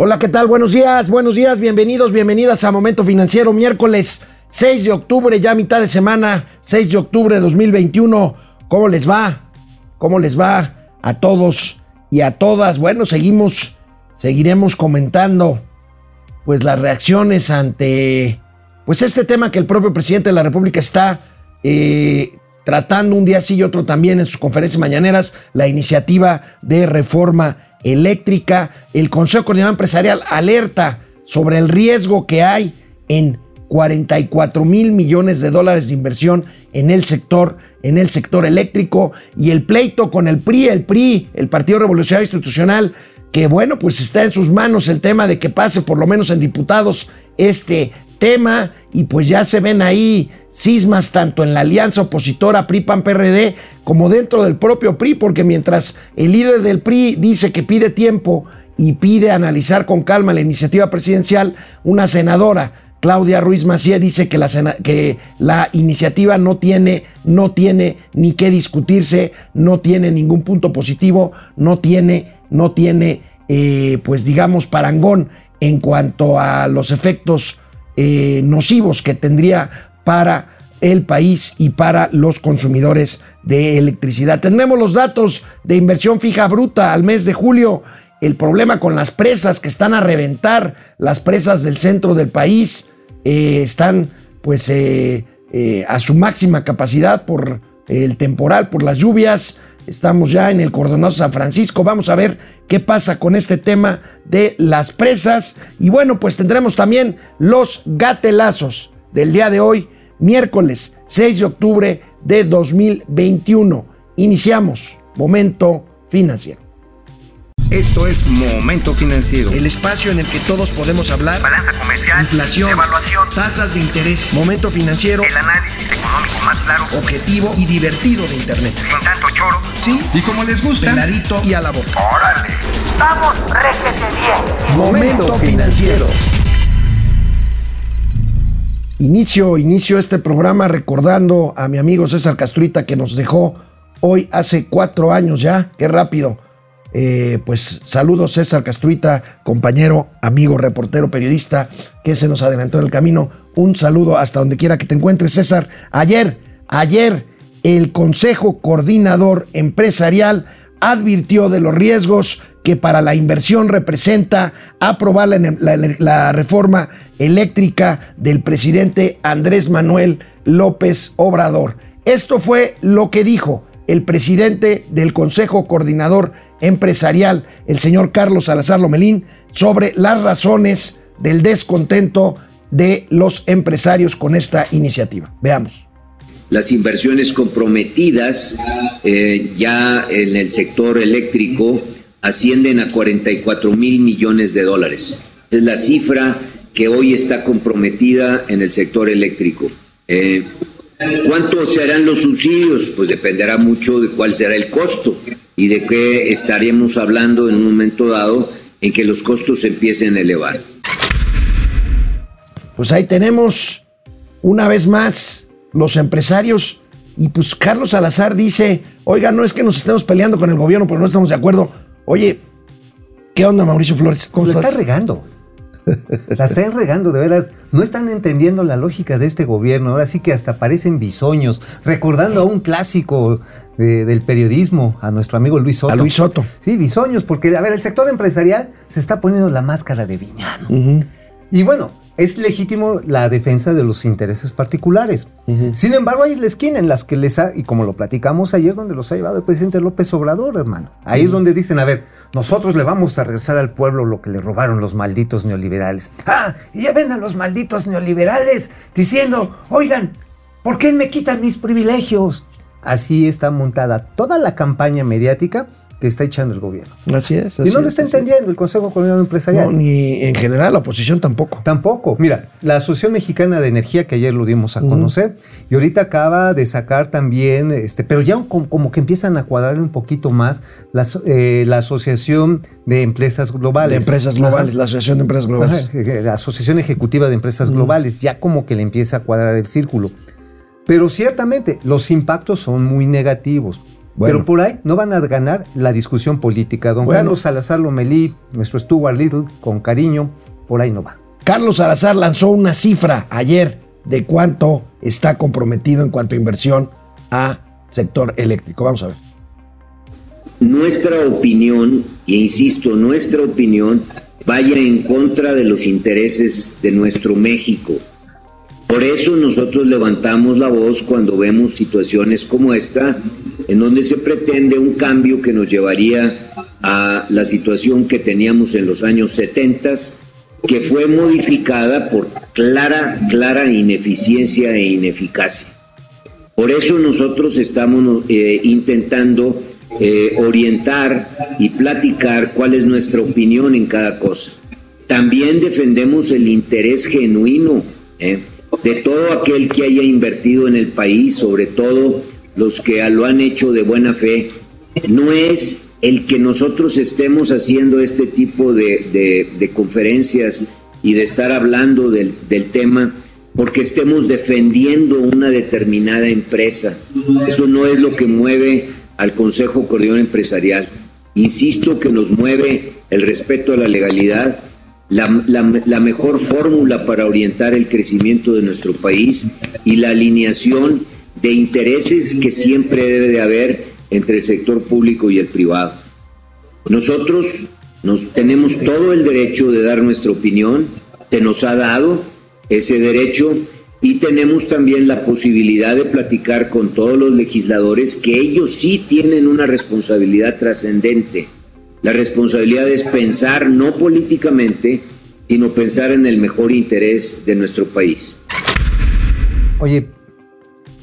Hola, ¿qué tal? Buenos días, buenos días, bienvenidos, bienvenidas a Momento Financiero, miércoles 6 de octubre, ya mitad de semana, 6 de octubre de 2021. ¿Cómo les va? ¿Cómo les va a todos y a todas? Bueno, seguimos, seguiremos comentando pues las reacciones ante pues este tema que el propio presidente de la República está eh, tratando un día sí y otro también en sus conferencias mañaneras, la iniciativa de reforma eléctrica. El Consejo Coordinador Empresarial alerta sobre el riesgo que hay en 44 mil millones de dólares de inversión en el sector en el sector eléctrico y el pleito con el PRI, el PRI, el Partido Revolucionario Institucional, que bueno, pues está en sus manos el tema de que pase por lo menos en diputados este tema y pues ya se ven ahí cismas tanto en la alianza opositora PRI-PAN-PRD como dentro del propio PRI, porque mientras el líder del PRI dice que pide tiempo y pide analizar con calma la iniciativa presidencial, una senadora, Claudia Ruiz Macié, dice que la, que la iniciativa no tiene, no tiene ni qué discutirse, no tiene ningún punto positivo, no tiene, no tiene, eh, pues digamos, parangón en cuanto a los efectos eh, nocivos que tendría para el país y para los consumidores de electricidad. Tenemos los datos de inversión fija bruta al mes de julio, el problema con las presas que están a reventar, las presas del centro del país eh, están pues eh, eh, a su máxima capacidad por el temporal, por las lluvias. Estamos ya en el Cordonazo San Francisco. Vamos a ver qué pasa con este tema de las presas. Y bueno, pues tendremos también los gatelazos del día de hoy miércoles 6 de octubre de 2021. Iniciamos Momento Financiero. Esto es Momento Financiero. El espacio en el que todos podemos hablar. Balanza comercial. Inflación. Evaluación. Tasas de interés. Momento Financiero. El análisis económico más claro. Objetivo y divertido de Internet. Sin tanto choro. Sí. Y como les gusta. Peladito y a la boca. Órale. Vamos, réjete bien. Momento Financiero. Inicio, inicio este programa recordando a mi amigo César Castruita que nos dejó hoy hace cuatro años ya, qué rápido. Eh, pues saludos César Castruita, compañero, amigo, reportero, periodista, que se nos adelantó en el camino. Un saludo hasta donde quiera que te encuentres, César. Ayer, ayer, el Consejo Coordinador Empresarial advirtió de los riesgos que para la inversión representa aprobar la, reforma eléctrica del presidente Andrés Manuel López Obrador. Esto fue lo que dijo el presidente del Consejo Coordinador Empresarial, el señor Carlos Salazar Lomelín, sobre las razones del descontento de los empresarios con esta iniciativa. Veamos. Las inversiones comprometidas eh, ya en el sector eléctrico ascienden a 44 mil millones de dólares. Es la cifra que hoy está comprometida en el sector eléctrico. Eh, ¿Cuánto serán los subsidios? Pues dependerá mucho de cuál será el costo y de qué estaremos hablando en un momento dado en que los costos se empiecen a elevar. Pues ahí tenemos una vez más los empresarios y pues Carlos Salazar dice, oiga, no es que nos estemos peleando con el gobierno, pero no estamos de acuerdo. Oye, ¿qué onda, Mauricio Flores? ¿Cómo Lo está regando. La están regando, de veras. No están entendiendo la lógica de este gobierno. Ahora sí que hasta parecen bisoños. Recordando a un clásico del periodismo, a nuestro amigo Luis Soto. A Luis Soto. Sí, bisoños, porque, a ver, el sector empresarial se está poniendo la máscara de viñano. Y bueno, es legítimo la defensa de los intereses particulares. Sin embargo, hay la esquina en las que les ha, y como lo platicamos ayer, donde los ha llevado el presidente López Obrador, hermano. Ahí es donde dicen, a ver, nosotros le vamos a regresar al pueblo lo que le robaron los malditos neoliberales. Ah, y ya ven a los malditos neoliberales diciendo, oigan, ¿por qué me quitan mis privilegios? Así está montada toda la campaña mediática que está echando el gobierno. Así es. y no lo está entendiendo el Consejo Coordinador Empresarial. No, ni en general la oposición tampoco. Tampoco. Mira, la Asociación Mexicana de Energía, que ayer lo dimos a conocer, y ahorita acaba de sacar también, este, pero ya como, que empiezan a cuadrar un poquito más la, eh, la Asociación de Empresas Globales. De Empresas Globales, la Asociación de Empresas Globales. la Asociación Ejecutiva de Empresas Globales, ya como que le empieza a cuadrar el círculo. Pero ciertamente los impactos son muy negativos. Bueno. Pero por ahí no van a ganar la discusión política. Don Bueno. Carlos Salazar Lomelí, nuestro Stuart Little, con cariño, por ahí no va. Carlos Salazar lanzó una cifra ayer de cuánto está comprometido en cuanto a inversión a sector eléctrico. Vamos a ver. nuestra opinión, e insisto, nuestra opinión vaya en contra de los intereses de nuestro México. Por eso nosotros levantamos la voz cuando vemos situaciones como esta, en donde se pretende un cambio que nos llevaría a la situación que teníamos en los años 70, que fue modificada por clara, clara ineficiencia e ineficacia. Por eso nosotros estamos eh, intentando eh, orientar y platicar cuál es nuestra opinión en cada cosa. También defendemos el interés genuino eh, de todo aquel que haya invertido en el país, sobre todo los que lo han hecho de buena fe. No es el que nosotros estemos haciendo este tipo de, de- conferencias y de estar hablando del, del tema porque estemos defendiendo una determinada empresa. Eso no es lo que mueve al Consejo Coordinador Empresarial. Insisto que nos mueve el respeto a la legalidad, la, la- la mejor fórmula para orientar el crecimiento de nuestro país y la alineación de intereses que siempre debe de haber entre el sector público y el privado. Nosotros nos tenemos todo el derecho de dar nuestra opinión, se nos ha dado ese derecho y tenemos también la posibilidad de platicar con todos los legisladores que ellos sí tienen una responsabilidad trascendente. La responsabilidad es pensar no políticamente, sino pensar en el mejor interés de nuestro país. Oye,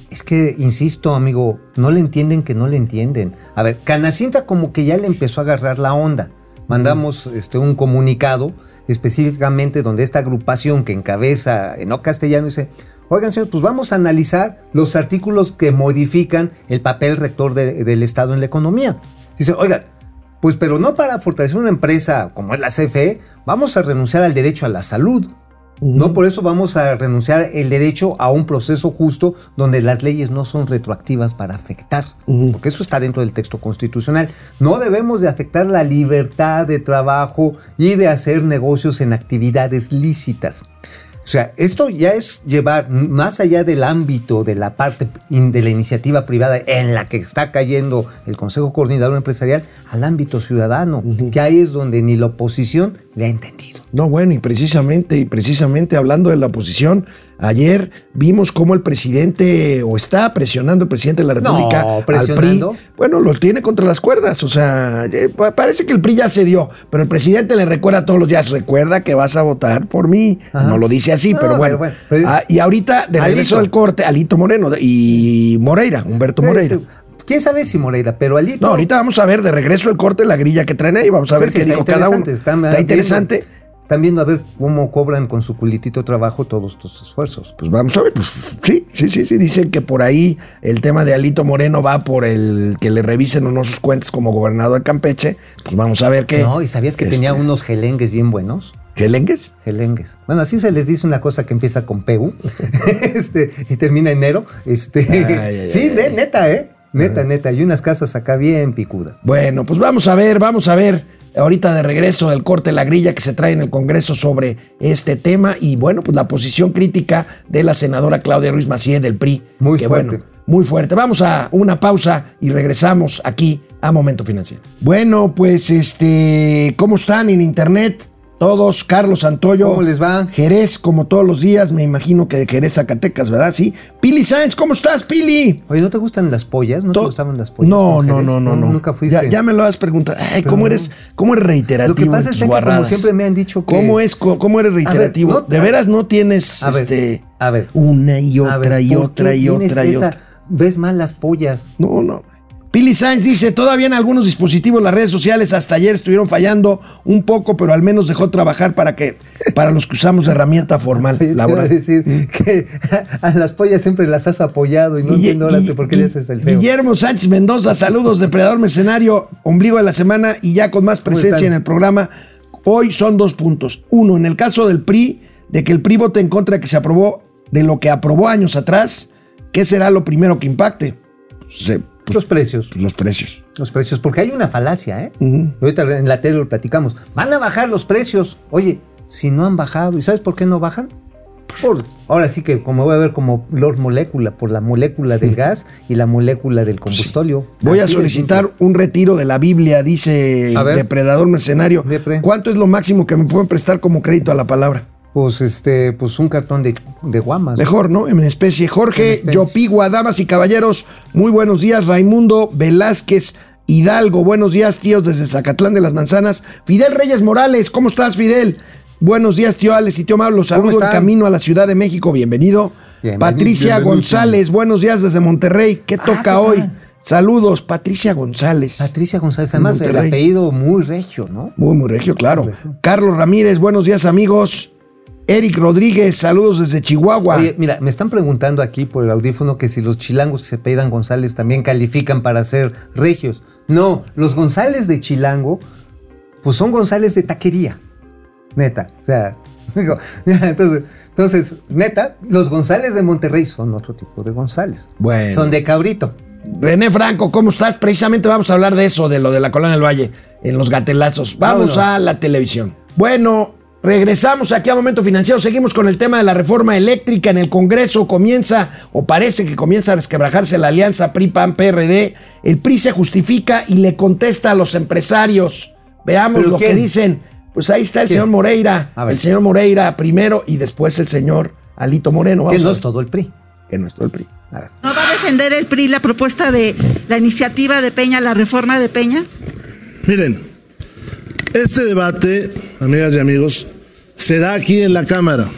es que, insisto, amigo, no le entienden que no le entienden. A ver, Canacinta como que ya le empezó a agarrar la onda. Mandamos este, un comunicado específicamente donde esta agrupación que encabeza en no castellano dice, oigan señores, pues vamos a analizar los artículos que modifican el papel rector de- del Estado en la economía. Dice, oigan, pues pero no para fortalecer una empresa como es la CFE, vamos a renunciar al derecho a la salud. No por eso vamos a renunciar el derecho a un proceso justo donde las leyes no son retroactivas para afectar, porque eso está dentro del texto constitucional. No debemos de afectar la libertad de trabajo y de hacer negocios en actividades lícitas. O sea, esto ya es llevar más allá del ámbito de la parte in- de la iniciativa privada en la que está cayendo el Consejo Coordinador Empresarial al ámbito ciudadano, que ahí es donde ni la oposición le ha entendido. No, bueno, y precisamente, y precisamente hablando de la oposición, ayer vimos cómo el presidente, o está presionando el presidente de la República No, al PRI. Bueno, lo tiene contra las cuerdas. O sea, eh, pa- parece que el PRI ya cedió, pero el presidente le recuerda todos los días, recuerda que vas a votar por mí. Ajá. No lo dice así, No, pero bueno. pero bueno, pero- Ah, y ahorita, de regreso del corte, Alito Moreno y Moreira, Humberto Moreira. ¿Quién sabe si Moreira? Pero Alito. No, ahorita vamos a ver de regreso el corte la grilla que traen ahí. Vamos a ver Sí, qué dijo cada uno. está- Está, interesante. Viendo a ver cómo cobran con su culitito trabajo todos estos esfuerzos. Pues vamos a ver, pues sí, sí, sí, sí. Dicen que por ahí el tema de Alito Moreno va por el que le revisen o no sus cuentas como gobernador de Campeche. Pues vamos a ver qué. No, ¿y sabías que este, tenía unos gelengues bien buenos? ¿Gelengues? Gelengues. Bueno, así se les dice una cosa que empieza con PU este, y termina en enero. Este, Ay, ay, sí, ay. neta, ¿eh? Neta, neta. Y unas casas acá bien picudas. Bueno, pues vamos a ver, vamos a ver. Ahorita de regreso del corte la grilla que se trae en el Congreso sobre este tema y bueno, pues la posición crítica de la senadora Claudia Ruiz Macié del PRI. Muy que, fuerte. bueno, muy fuerte. Vamos a una pausa y regresamos aquí a Momento Financiero. Bueno, pues este, ¿cómo están en internet? Todos, Carlos Santoyo. ¿Cómo les va? Jerez, como todos los días, me imagino que de Jerez, Zacatecas, ¿verdad? Sí. Pili Sáenz, ¿cómo estás, Pili? Oye, ¿no te gustan las pollas? ¿No te gustaban las pollas? No, no, no, no, no. Nunca fuiste. Ya, ya me lo has preguntado. Ay, Pero ¿cómo eres, cómo eres reiterativo? Lo que pasa es que, como siempre me han dicho que- ¿Cómo es, cómo eres reiterativo? no, de veras no tienes A ver, este a ver. una y otra ver, y ¿por otra y otra y esa- otra. Ves mal las pollas. No, no. Pili Sainz dice, todavía en algunos dispositivos las redes sociales hasta ayer estuvieron fallando un poco, pero al menos dejó trabajar para que para los que usamos de herramienta formal Yo laboral. decir que a las pollas siempre las has apoyado y no entiendo ahora Guille- por qué le haces el feo. Guillermo Sánchez Mendoza, saludos Depredador Mercenario, ombligo de la semana y ya con más presencia en el programa. Hoy son dos puntos. Uno, en el caso del PRI, de que el PRI vote en contra de que se aprobó, de lo que aprobó años atrás, ¿qué será lo primero que impacte? Se- los precios. los precios. Los precios, porque hay una falacia, ¿eh? Ujú. Ahorita en la tele lo platicamos. Van a bajar los precios. Oye, si no han bajado, ¿y sabes por qué no bajan? Por, ahora sí que como voy a ver como Lord Molécula, por la molécula del gas y la molécula del combustóleo. Voy a solicitar un retiro de la Biblia, dice depredador mercenario. Depre. ¿Cuánto es lo máximo que me pueden prestar como crédito a la palabra? Pues este, pues un cartón de, de guamas. Mejor, ¿no? En especie. Jorge En especie. Yopigua, damas y caballeros, muy buenos días. Raimundo Velázquez Hidalgo, buenos días, tíos, desde Zacatlán de las Manzanas. Fidel Reyes Morales, ¿cómo estás, Fidel? Buenos días, tío Alex y tío Mauro. Los saludo en camino a la Ciudad de México. Bienvenido. Bienvenido. Patricia Bienvenido. González, buenos días desde Monterrey. ¿Qué toca Ah, ¿qué hoy? tal? Saludos, Patricia González. Patricia González, además el Monterrey. apellido muy regio, ¿no? Muy, muy regio, claro. Muy regio. Carlos Ramírez, buenos días, amigos. Eric Rodríguez, saludos desde Chihuahua. Oye, mira, me están preguntando aquí por el audífono que si los chilangos que se pedan González también califican para ser regios. No, los González de Chilango, pues son González de taquería. Neta. O sea, digo, entonces, entonces, neta, los González de Monterrey son otro tipo de González. Bueno. Son de cabrito. René Franco, ¿cómo estás? Precisamente vamos a hablar de eso, de lo de la Colonia del Valle, en los gatelazos. Vamos Vámonos. a la televisión. Bueno, regresamos aquí a Momento Financiero. Seguimos con el tema de la reforma eléctrica en el Congreso. Comienza, o parece que comienza a resquebrajarse la alianza PRI-PAN-PRD. El PRI se justifica y le contesta a los empresarios. Veamos ¿Pero lo que dicen. Pues ahí está el ¿Quién? señor Moreira. A ver. El señor Moreira primero y después el señor Alito Moreno. Que Vamos no es todo el PRI. Que no es todo el PRI. A ver. ¿No va a defender el PRI la propuesta de la iniciativa de Peña, la reforma de Peña? Miren, este debate, amigas y amigos, se da aquí en la Cámara.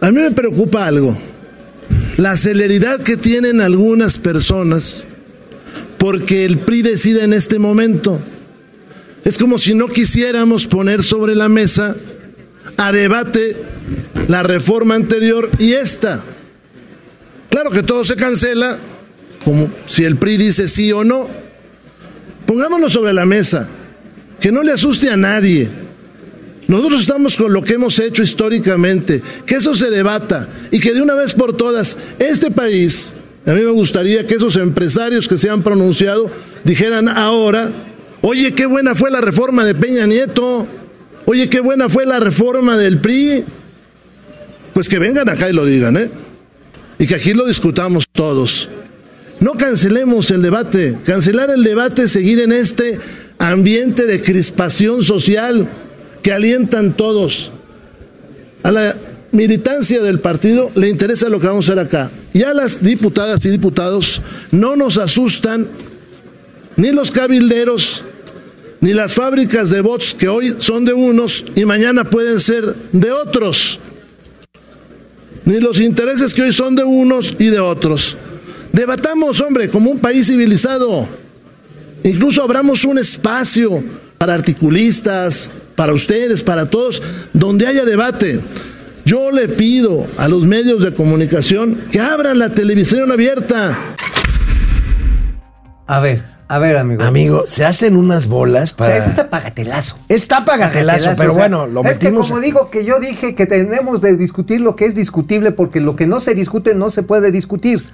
A mí me preocupa algo, la celeridad que tienen algunas personas porque el PRI decide en este momento. Es como si no quisiéramos poner sobre la mesa a debate la reforma anterior y esta. Claro que todo se cancela, como si el PRI dice sí o no. Pongámoslo sobre la mesa, que no le asuste a nadie. Nosotros estamos con lo que hemos hecho históricamente, que eso se debata y que de una vez por todas este país, a mí me gustaría que esos empresarios que se han pronunciado dijeran ahora, oye, qué buena fue la reforma de Peña Nieto, oye, qué buena fue la reforma del PRI. Pues que vengan acá y lo digan, ¿eh? Y que aquí lo discutamos todos. No cancelemos el debate. Cancelar el debate es seguir en este ambiente de crispación social que alientan todos. A la militancia del partido le interesa lo que vamos a hacer acá. Y a las diputadas y diputados no nos asustan ni los cabilderos, ni las fábricas de bots que hoy son de unos y mañana pueden ser de otros ni los intereses que hoy son de unos y de otros. Debatamos, hombre, como un país civilizado. Incluso abramos un espacio para articulistas, para ustedes, para todos, donde haya debate. Yo le pido a los medios de comunicación que abran la televisión abierta. A ver, a ver, amigo. Amigo, se hacen unas bolas O para. sea, es este pagatelazo. Está pagatelazo, Pagatelazo, pero o sea, bueno, lo es que metimos. como digo que yo dije que tenemos de discutir lo que es discutible porque lo que no se discute no se puede discutir.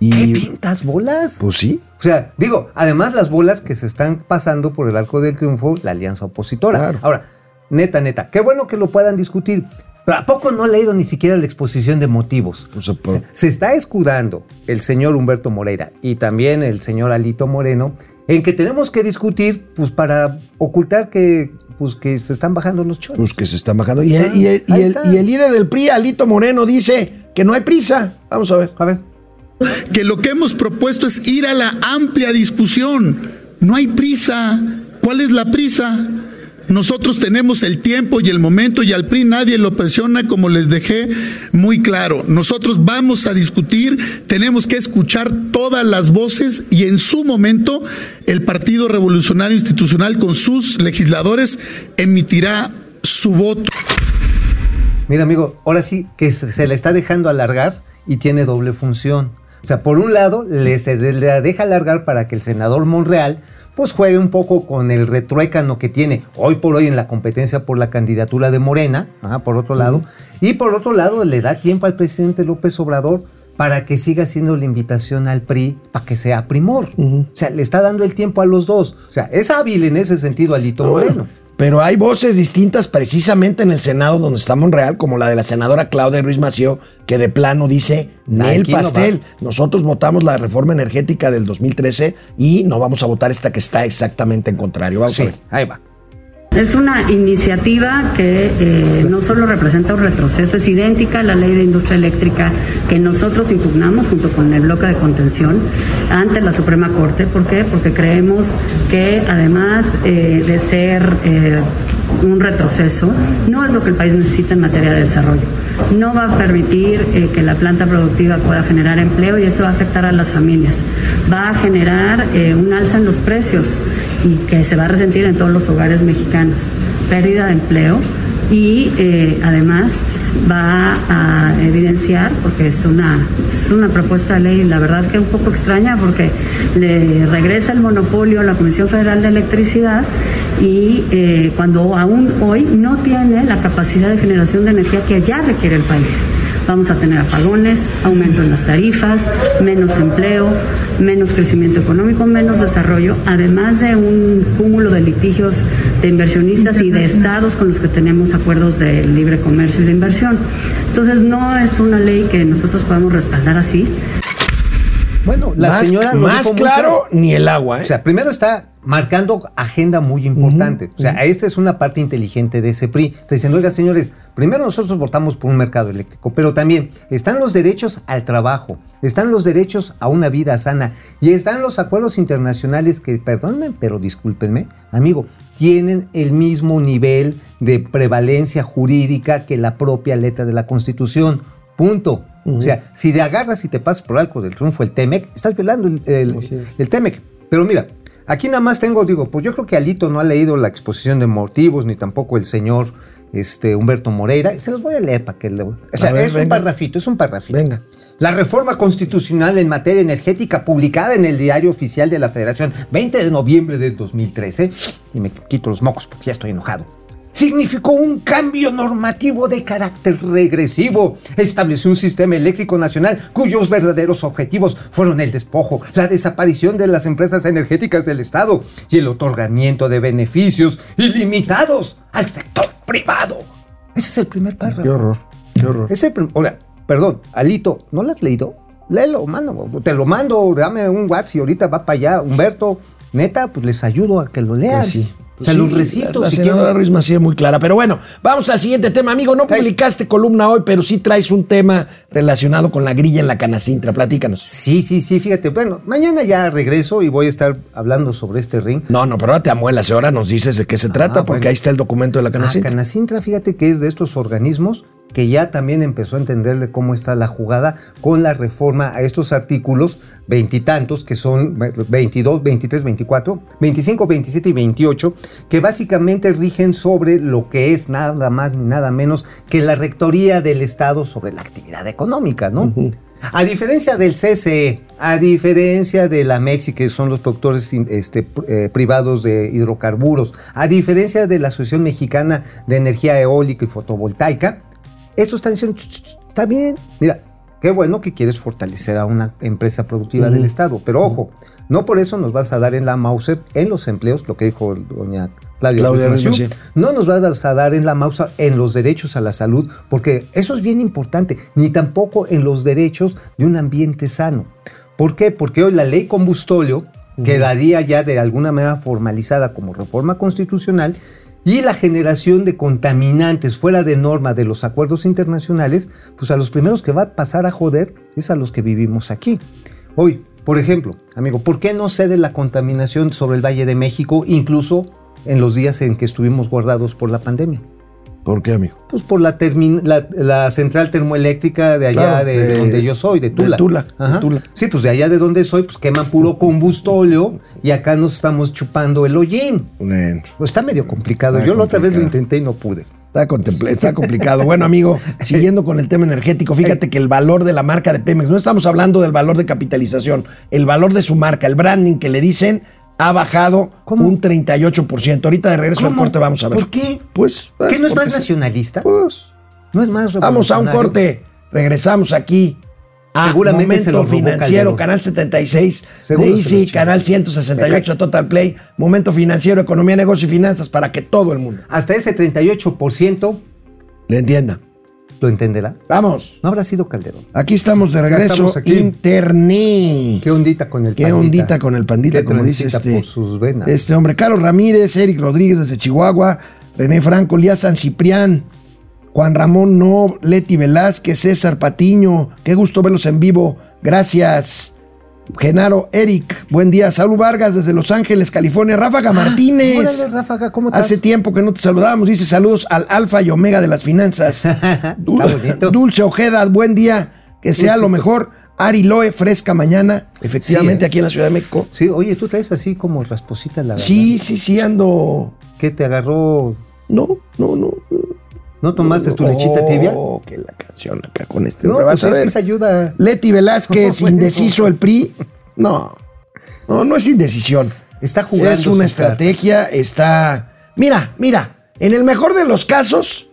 ¿Qué pintas bolas? Pues sí. O sea, digo, además las bolas que se están pasando por el arco del triunfo, la alianza opositora. Claro. Ahora, neta, neta, qué bueno que lo puedan discutir. Pero ¿a poco no he leído ni siquiera la exposición de motivos? O sea, por- Se está escudando el señor Humberto Moreira y también el señor Alito Moreno en que tenemos que discutir pues para ocultar que pues que se están bajando los choros. Pues que se están bajando. Y el, y el- y Ahí el- está. y el líder del PRI, Alito Moreno, dice que no hay prisa. Vamos a ver. A ver. Que lo que hemos propuesto es ir a la amplia discusión. No hay prisa. ¿Cuál es la prisa? Nosotros tenemos el tiempo y el momento y al PRI nadie lo presiona como les dejé muy claro. Nosotros vamos a discutir, tenemos que escuchar todas las voces y en su momento el Partido Revolucionario Institucional con sus legisladores emitirá su voto. Mira, amigo, ahora sí que se, le está dejando alargar y tiene doble función. O sea, por un lado, le, se le deja alargar para que el senador Monreal pues juegue un poco con el retruécano que tiene hoy por hoy en la competencia por la candidatura de Morena, ajá, por otro lado, y por otro lado le da tiempo al presidente López Obrador para que siga siendo la invitación al PRI para que sea primor. O sea, le está dando el tiempo a los dos. O sea, es hábil en ese sentido Alito Moreno. Pero hay voces distintas precisamente en el Senado donde está Monreal, como la de la senadora Claudia Ruiz Mació, que de plano dice, Nel Aquí no pastel, nosotros votamos la reforma energética del 2013 y no vamos a votar esta que está exactamente en contrario. Vamos a Sí, ver. ahí va. Es una iniciativa que eh, no solo representa un retroceso, es idéntica a la ley de industria eléctrica que nosotros impugnamos junto con el bloque de contención ante la Suprema Corte. ¿Por qué? Porque creemos que además eh, de ser eh, un retroceso, no es lo que el país necesita en materia de desarrollo. No va a permitir eh, que la planta productiva pueda generar empleo y eso va a afectar a las familias. Va a generar eh, un alza en los precios y que se va a resentir en todos los hogares mexicanos. Pérdida de empleo y eh, además va a evidenciar, porque es una, es una propuesta de ley, la verdad que un poco extraña, porque le regresa el monopolio a la Comisión Federal de Electricidad y eh, cuando aún hoy no tiene la capacidad de generación de energía que ya requiere el país. Vamos a tener apagones, aumento en las tarifas, menos empleo, menos crecimiento económico, menos desarrollo, además de un cúmulo de litigios de inversionistas y de estados con los que tenemos acuerdos de libre comercio y de inversión. Entonces no es una ley que nosotros podamos respaldar así. Bueno, la más señora lo más dijo muy claro, ni el agua. ¿eh? O sea, primero está marcando agenda muy importante. O sea, esta es una parte inteligente de ese PRI. Está diciendo, oiga, señores, primero nosotros votamos por un mercado eléctrico, pero también están los derechos al trabajo, están los derechos a una vida sana y están los acuerdos internacionales que, perdónenme, pero discúlpenme, amigo, tienen el mismo nivel de prevalencia jurídica que la propia letra de la Constitución. Punto. O sea, si te agarras y te pasas por algo del triunfo el TEMEC, estás violando el, el, el TEMEC. Pero mira, aquí nada más tengo, digo, pues yo creo que Alito no ha leído la exposición de motivos, ni tampoco el señor este, Humberto Moreira. Se los voy a leer para que le... O sea, ver, es un parrafito, es un parrafito. Venga. La reforma constitucional en materia energética publicada en el Diario Oficial de la Federación 20 de noviembre del 2013, y me quito los mocos porque ya estoy enojado, significó un cambio normativo de carácter regresivo. Estableció un sistema eléctrico nacional cuyos verdaderos objetivos fueron el despojo, la desaparición de las empresas energéticas del Estado y el otorgamiento de beneficios ilimitados al sector privado. Ese es el primer párrafo. Qué horror, qué horror. Es el Ahora, perdón, Alito, ¿no lo has leído? Léelo, mano. Te lo mando, dame un WhatsApp y ahorita va para allá. Humberto, neta, pues les ayudo a que lo lean. Pues sí. O sea, Sí, los recito. La, la si senadora. Ruiz Macía muy clara. Pero bueno, vamos al siguiente tema. Amigo, no publicaste columna hoy, pero sí traes un tema relacionado con la grilla en la canacintra. Platícanos. Sí, sí, sí, fíjate. Bueno, mañana ya regreso y voy a estar hablando sobre este ring. No, no, pero ahora te amuelas. Ahora nos dices de qué se trata, porque bueno. ahí está el documento de la Ah, canacintra. Canacintra, fíjate que es de estos organismos que ya también empezó a entenderle cómo está la jugada con la reforma a estos artículos veintitantos, que son 22, 23, 24, 25, 27 y 28, que básicamente rigen sobre lo que es nada más ni nada menos que la rectoría del Estado sobre la actividad económica, ¿no? A diferencia del CCE, a diferencia de la Mexi, que son los productores este, eh, privados de hidrocarburos, a diferencia de la Asociación Mexicana de Energía Eólica y Fotovoltaica, estos están diciendo, "Ch, ch, ch, está bien, mira, qué bueno que quieres fortalecer a una empresa productiva del Estado, pero ojo, no por eso nos vas a dar en la Mauser en los empleos, lo que dijo doña Claudia, Claudia no nos vas a dar en la Mauser en los derechos a la salud, porque eso es bien importante, ni tampoco en los derechos de un ambiente sano. ¿Por qué? Porque hoy la ley combustóleo quedaría ya de alguna manera formalizada como reforma constitucional y la generación de contaminantes fuera de norma de los acuerdos internacionales, pues a los primeros que va a pasar a joder es a los que vivimos aquí. Hoy, por ejemplo, amigo, ¿por qué no cede la contaminación sobre el Valle de México incluso en los días en que estuvimos guardados por la pandemia? ¿Por qué, amigo? Pues por la, termin- la, la central termoeléctrica de allá Claro, de, de- de donde yo soy, de de Tula. De. Tula. Sí, pues de allá de donde soy, pues queman puro combustóleo y acá nos estamos chupando el hollín. Bueno, Pues está medio complicado. Está yo la otra vez lo intenté y no pude. Está, está complicado. Bueno, amigo, siguiendo con el tema energético, fíjate que el valor de la marca de Pemex, no estamos hablando del valor de capitalización, el valor de su marca, el branding que le dicen, ha bajado ¿Cómo? un 38%. Ahorita de regreso al ¿Cómo? corte vamos a ver. ¿Por qué? Pues, ¿Qué no es más nacionalista? Pues, ¿No es más vamos a un corte, regresamos aquí a Seguramente Momento se lo Financiero. Canal 76 Seguro de Easy. Canal 168 Total Play, Momento Financiero, Economía, Negocio y Finanzas para que todo el mundo Hasta ese 38% le entienda. Lo entenderá. Vamos, No habrá sido Calderón. aquí estamos de regreso. estamos aquí. Internet. Qué ondita con el Qué pandita. ondita con el pandita, Qué como dice este, por sus venas. este hombre. Carlos Ramírez, Eric Rodríguez desde Chihuahua, René Franco, Lía San Ciprián, Juan Ramón No, Leti Velázquez, César Patiño. Qué gusto verlos en vivo. Gracias. Genaro, Eric, buen día. Saúl Vargas desde Los Ángeles, California. Ráfaga Martínez. Órale, Ráfaga, ¿cómo estás? Hace tiempo que no te saludábamos. Dice saludos al Alfa y Omega de las finanzas. Dulce Ojeda, buen día. Que sea lo mejor. Ari Loe, fresca mañana. Efectivamente, Sí, ¿eh? aquí en la Ciudad de México. Sí, oye, tú traes así como rasposita la Sí, sí, sí, ando. ¿Qué te agarró? No, no, no. ¿No tomaste tu lechita tibia? Oh, que la canción acá con este. No, pues es que esa ayuda. Leti Velázquez, indeciso el PRI. No, no, no es indecisión. Está jugando. Es una cartas. estrategia, está. Mira, mira, en el mejor de los casos,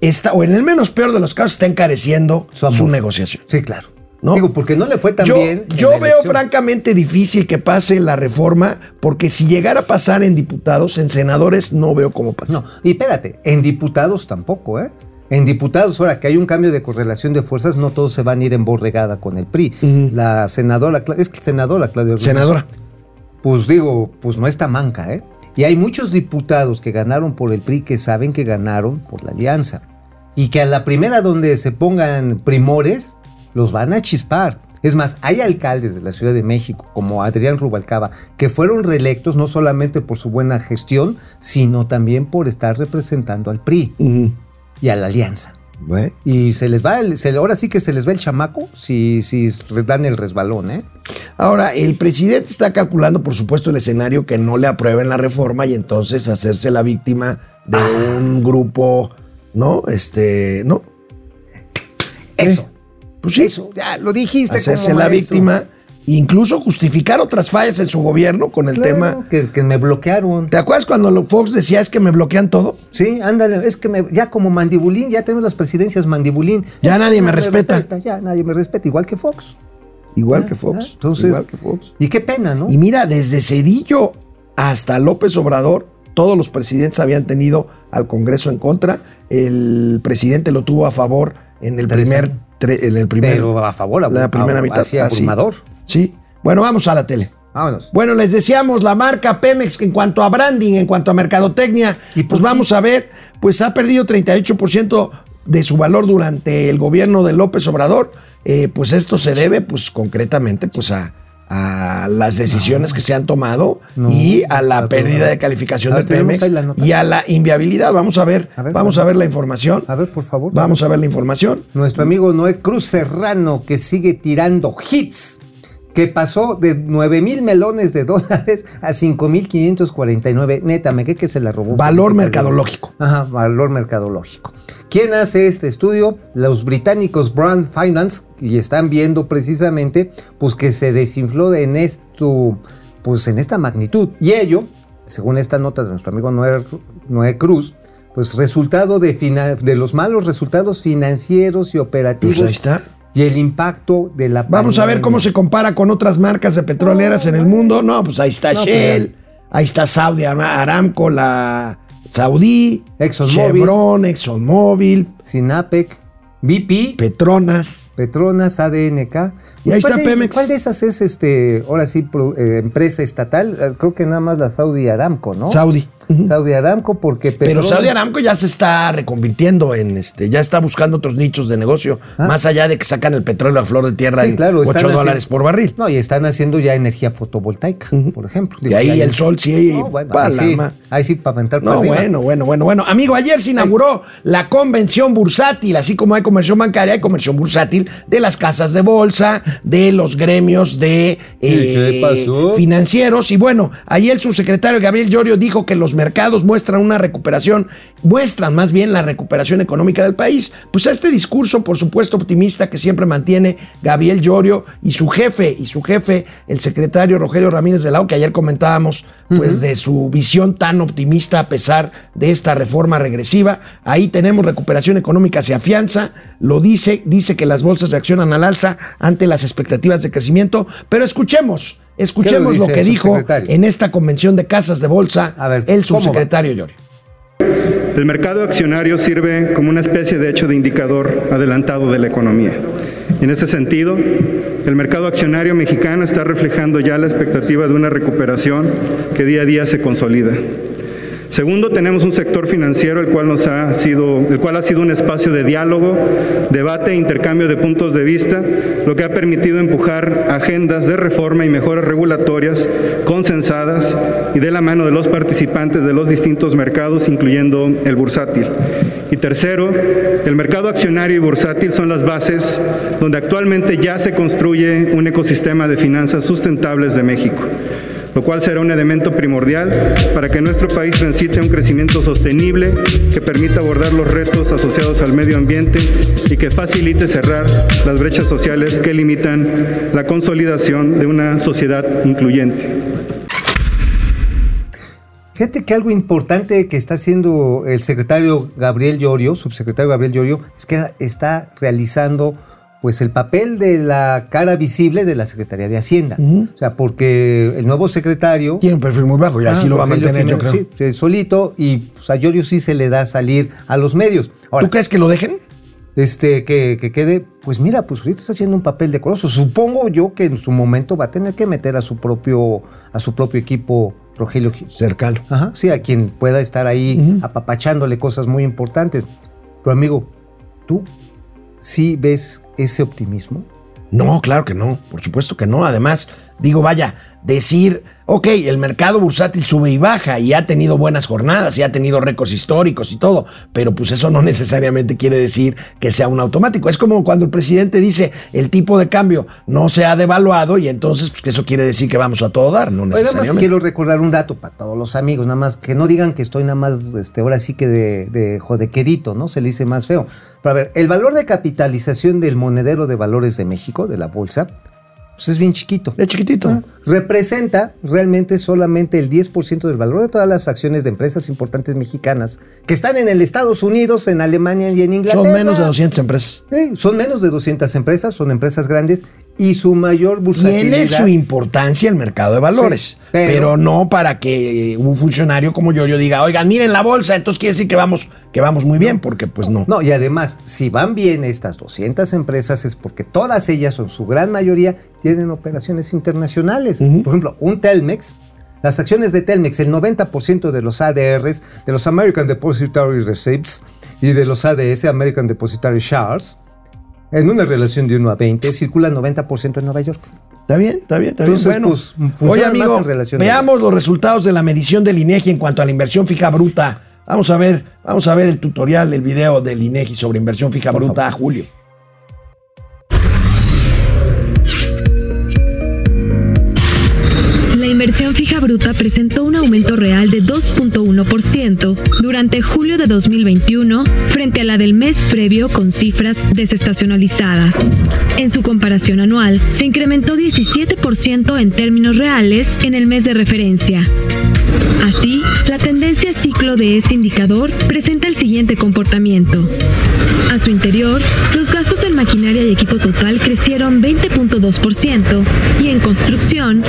está, o en el menos peor de los casos, está encareciendo Su negociación. Sí, claro. ¿No? Digo, porque no le fue tan yo bien. en yo veo elección. francamente difícil que pase la reforma, porque si llegara a pasar en diputados, en senadores, no veo cómo pasa. No, y espérate, en diputados tampoco, ¿eh? En diputados, ahora que hay un cambio de correlación de fuerzas, no todos se van a ir en borregada con el PRI. La senadora, es que senadora Claudia Ruiz, Senadora. Pues digo, pues no está manca, ¿eh? Y hay muchos diputados que ganaron por el PRI que saben que ganaron por la alianza. Y que a la primera donde se pongan primores, los van a chispar. Es más, hay alcaldes de la Ciudad de México, como Adrián Rubalcaba, que fueron reelectos no solamente por su buena gestión, sino también por estar representando al PRI y a la alianza. Y se les va, el, se- ahora sí que se les va el chamaco si, si dan el resbalón, ¿eh? Ahora, el presidente está calculando, por supuesto, el escenario que no le aprueben la reforma y entonces hacerse la víctima de un grupo, ¿no? Este, ¿no? Eso. Pues sí. Eso, ya lo dijiste. hacerse como la víctima, incluso justificar otras fallas en su gobierno con el Claro, tema. Que, que me bloquearon. ¿Te acuerdas cuando Fox decía es que me bloquean todo? Sí, ándale, es que me- ya como mandibulín, ya tenemos las presidencias mandibulín. Ya Es nadie me respeta. Ya nadie me respeta, igual que Fox. Igual Ya, que Fox. ya, entonces- igual que Fox. Y qué pena, ¿no? Y mira, desde Cedillo hasta López Obrador, todos los presidentes habían tenido al Congreso en contra. El presidente lo tuvo a favor en el primer, en el primer Pero a favor, a- la primera a- mitad. así. abrumador. Sí. Bueno, vamos a la tele. Vámonos. Bueno, les decíamos la marca Pemex en cuanto a branding, en cuanto a mercadotecnia, ¿Y pues vamos a ver, pues ha perdido 38% de su valor durante el gobierno de López Obrador. Eh, pues esto se debe, pues concretamente, pues a, a las decisiones que se han tomado No. y a la pérdida de calificación ver, de Pemex y a la inviabilidad. Vamos a ver, A ver, vamos a ver la información. A ver, por favor. Vamos a ver la información. Nuestro amigo Noé Cruz Serrano, que sigue tirando hits, que pasó de 9 mil melones de dólares a 5 mil 549. Neta, me cree que se la robó. Valor mercadológico. Ajá, valor mercadológico. ¿Quién hace este estudio? Los británicos Brand Finance, y están viendo precisamente pues que se desinfló en esto, pues en esta magnitud. Y ello, según esta nota de nuestro amigo Noé, Noé Cruz, pues resultado de, de los malos resultados financieros y operativos Pues ahí está. Y el impacto de la Vamos a ver cómo se compara con otras marcas de petroleras en el mundo. No, pues ahí está No, Shell, ahí está Saudi Aramco, la Saudí, ExxonMobil. Chevron, ExxonMobil, Sinapec, BP, Petronas. Petronas, ADNK. Y ahí ¿Cuál está de- Pemex. ¿Cuál de esas es este, ahora sí, pro- eh, empresa estatal? Eh, Creo que nada más la Saudi Aramco, ¿no? Saudi. Saudi Aramco, porque Pero Petronas- Saudi Aramco ya se está reconvirtiendo en este, ya está buscando otros nichos de negocio, Ah. más allá de que sacan el petróleo a flor de tierra Sí, en claro, están 8 haciendo- dólares por barril. No, y están haciendo ya energía fotovoltaica, por ejemplo. Y ahí el sol sí, No, bueno, ahí, la sí, ahí sí, para aventar No, bueno, bueno, bueno, bueno. Amigo, ayer se inauguró la convención bursátil, así como hay convención bancaria, hay convención bursátil de las casas de bolsa, de los gremios de eh, financieros. Y bueno, ahí el subsecretario Gabriel Llorio dijo que los mercados muestran una recuperación, muestran más bien la recuperación económica del país. Pues a este discurso, por supuesto, optimista que siempre mantiene Gabriel Llorio y su jefe, y su jefe, el secretario Rogelio Ramírez de Lau, que ayer comentábamos, pues de su visión tan optimista a pesar de esta reforma regresiva. Ahí tenemos recuperación económica, se afianza, lo dice, dice que las bolsas reaccionan al alza ante las expectativas de crecimiento, pero escuchemos. Escuchemos ¿Qué lo, que dijo en esta convención de casas de bolsa A ver, el subsecretario Llorio. El mercado accionario sirve como una especie de hecho de indicador adelantado de la economía. En ese sentido, el mercado accionario mexicano está reflejando ya la expectativa de una recuperación que día a día se consolida. Segundo, tenemos un sector financiero el cual nos ha sido, el cual ha sido un espacio de diálogo, debate e intercambio de puntos de vista, lo que ha permitido empujar agendas de reforma y mejoras regulatorias consensadas y de la mano de los participantes de los distintos mercados, incluyendo el bursátil. Y tercero, el mercado accionario y bursátil son las bases donde actualmente ya se construye un ecosistema de finanzas sustentables de México lo cual será un elemento primordial para que nuestro país transite un crecimiento sostenible que permita abordar los retos asociados al medio ambiente y que facilite cerrar las brechas sociales que limitan la consolidación de una sociedad incluyente. Fíjate que algo importante que está haciendo el secretario Gabriel Llorio, subsecretario Gabriel Llorio, es que está realizando pues el papel de la cara visible de la Secretaría de Hacienda. O sea, porque el nuevo secretario... Tiene un perfil muy bajo y así Ah, lo va a mantener, yo creo. Sí, sí, solito y pues, a Llorio sí se le da salir a los medios. Ahora, ¿Tú crees que lo dejen? este, que, que quede, pues mira, pues ahorita está haciendo un papel decoroso. Supongo yo que en su momento va a tener que meter a su propio, a su propio equipo Rogelio Cercano. Ajá, sí, a quien pueda estar ahí apapachándole cosas muy importantes. Pero amigo, ¿tú sí ves ese optimismo? No, claro que no, por supuesto que no. Además, digo, vaya, decir, ok, el mercado bursátil sube y baja y ha tenido buenas jornadas y ha tenido récords históricos y todo, pero pues eso no necesariamente quiere decir que sea un automático. Es como cuando el presidente dice el tipo de cambio no se ha devaluado y entonces pues que eso quiere decir que vamos a todo dar, no Oye, nada más necesariamente. quiero recordar un dato para todos los amigos, nada más que no digan que estoy nada más, este, ahora sí que de, de jodequerito, ¿no? Se le dice más feo. Pero a ver, el valor de capitalización del monedero de valores de México, de la bolsa, pues es bien chiquito. Es chiquitito. Ah, Representa realmente solamente el 10% del valor de todas las acciones de empresas importantes mexicanas que están en el Estados Unidos, en Alemania y en Inglaterra. Son menos de 200 empresas. Sí, son menos de 200 empresas, son empresas grandes y su mayor bursátilidad. Tiene su importancia el mercado de valores, Sí, pero- pero, no para que un funcionario como yo, yo diga, oigan, miren la bolsa, entonces quiere decir que vamos, que vamos muy bien, porque pues no. No, y además, si van bien estas 200 empresas es porque todas ellas, o en su gran mayoría, tienen operaciones internacionales. Por ejemplo, un Telmex, las acciones de Telmex, el 90% de los ADRs, de los American Depository Receipts y de los ADS, American Depository Shares, en una relación de 1 a 20, circulan 90% en Nueva York. Está bien, está bien, está Entonces, bien. Bueno, pues, oye amigo, a- veamos los resultados de la medición del INEGI en cuanto a la inversión fija bruta. Vamos a ver, vamos a ver el tutorial, el video del INEGI sobre inversión fija bruta, Julio. Inversión fija bruta presentó un aumento real de 2.1% durante julio de 2021 frente a la del mes previo con cifras desestacionalizadas. En su comparación anual, se incrementó 17% en términos reales en el mes de referencia. Así, la tendencia ciclo de este indicador presenta el siguiente comportamiento. A su interior, los gastos en maquinaria y equipo total crecieron 20.2% y en construcción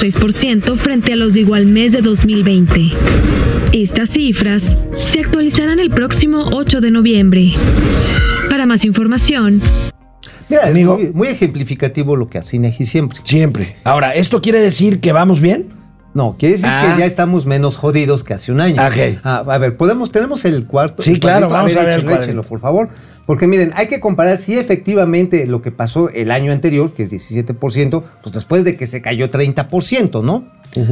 14.6% frente a los de igual mes de 2020. Estas cifras se actualizarán el próximo 8 de noviembre. Para más información, Mira, es Amigo. muy, muy ejemplificativo lo que hace INEGI siempre. Siempre. Ahora, ¿esto quiere decir que vamos bien? No, quiere decir Ah. que ya estamos menos jodidos que hace un año. Ah, a ver, podemos, tenemos el cuarto. Sí, el claro, vamos a ver el échenlo, cuadrito. échenlo, por favor. Porque miren, hay que comparar si efectivamente lo que pasó el año anterior, que es 17%, pues después de que se cayó 30%, ¿no?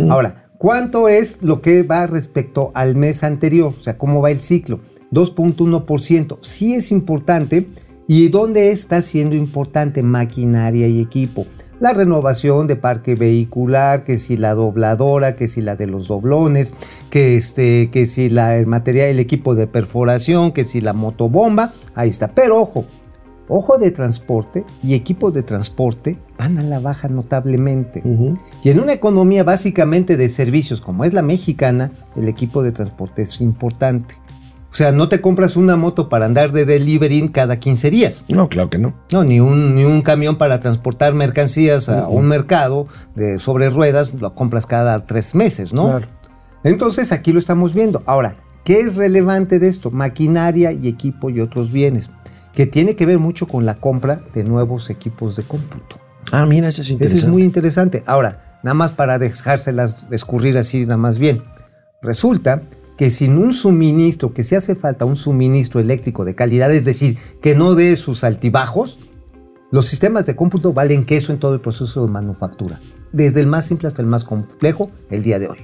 Ahora, ¿cuánto es lo que va respecto al mes anterior? O sea, ¿cómo va el ciclo? 2.1%. Sí es importante. ¿Y dónde está siendo importante? Maquinaria y equipo. La renovación de parque vehicular, que si la dobladora, que si la de los doblones, que, este, que si la, el material, el equipo de perforación, que si la motobomba, ahí está. Pero ojo, ojo de transporte y equipos de transporte van a la baja notablemente. Y en una economía básicamente de servicios como es la mexicana, el equipo de transporte es importante. O sea, no te compras una moto para andar de delivery cada 15 días. No, claro que no. No, ni un, ni un camión para transportar mercancías a un mercado de, sobre ruedas, lo compras cada tres meses, ¿no? Claro. Entonces aquí lo estamos viendo. Ahora, ¿qué es relevante de esto? Maquinaria y equipo y otros bienes, que tiene que ver mucho con la compra de nuevos equipos de cómputo. Ah, mira, ese es interesante. es muy interesante. Ahora, nada más para dejárselas escurrir así, nada más bien. Resulta que sin un suministro, que si hace falta un suministro eléctrico de calidad, es decir, que no dé sus altibajos, los sistemas de cómputo valen queso en todo el proceso de manufactura, desde el más simple hasta el más complejo el día de hoy.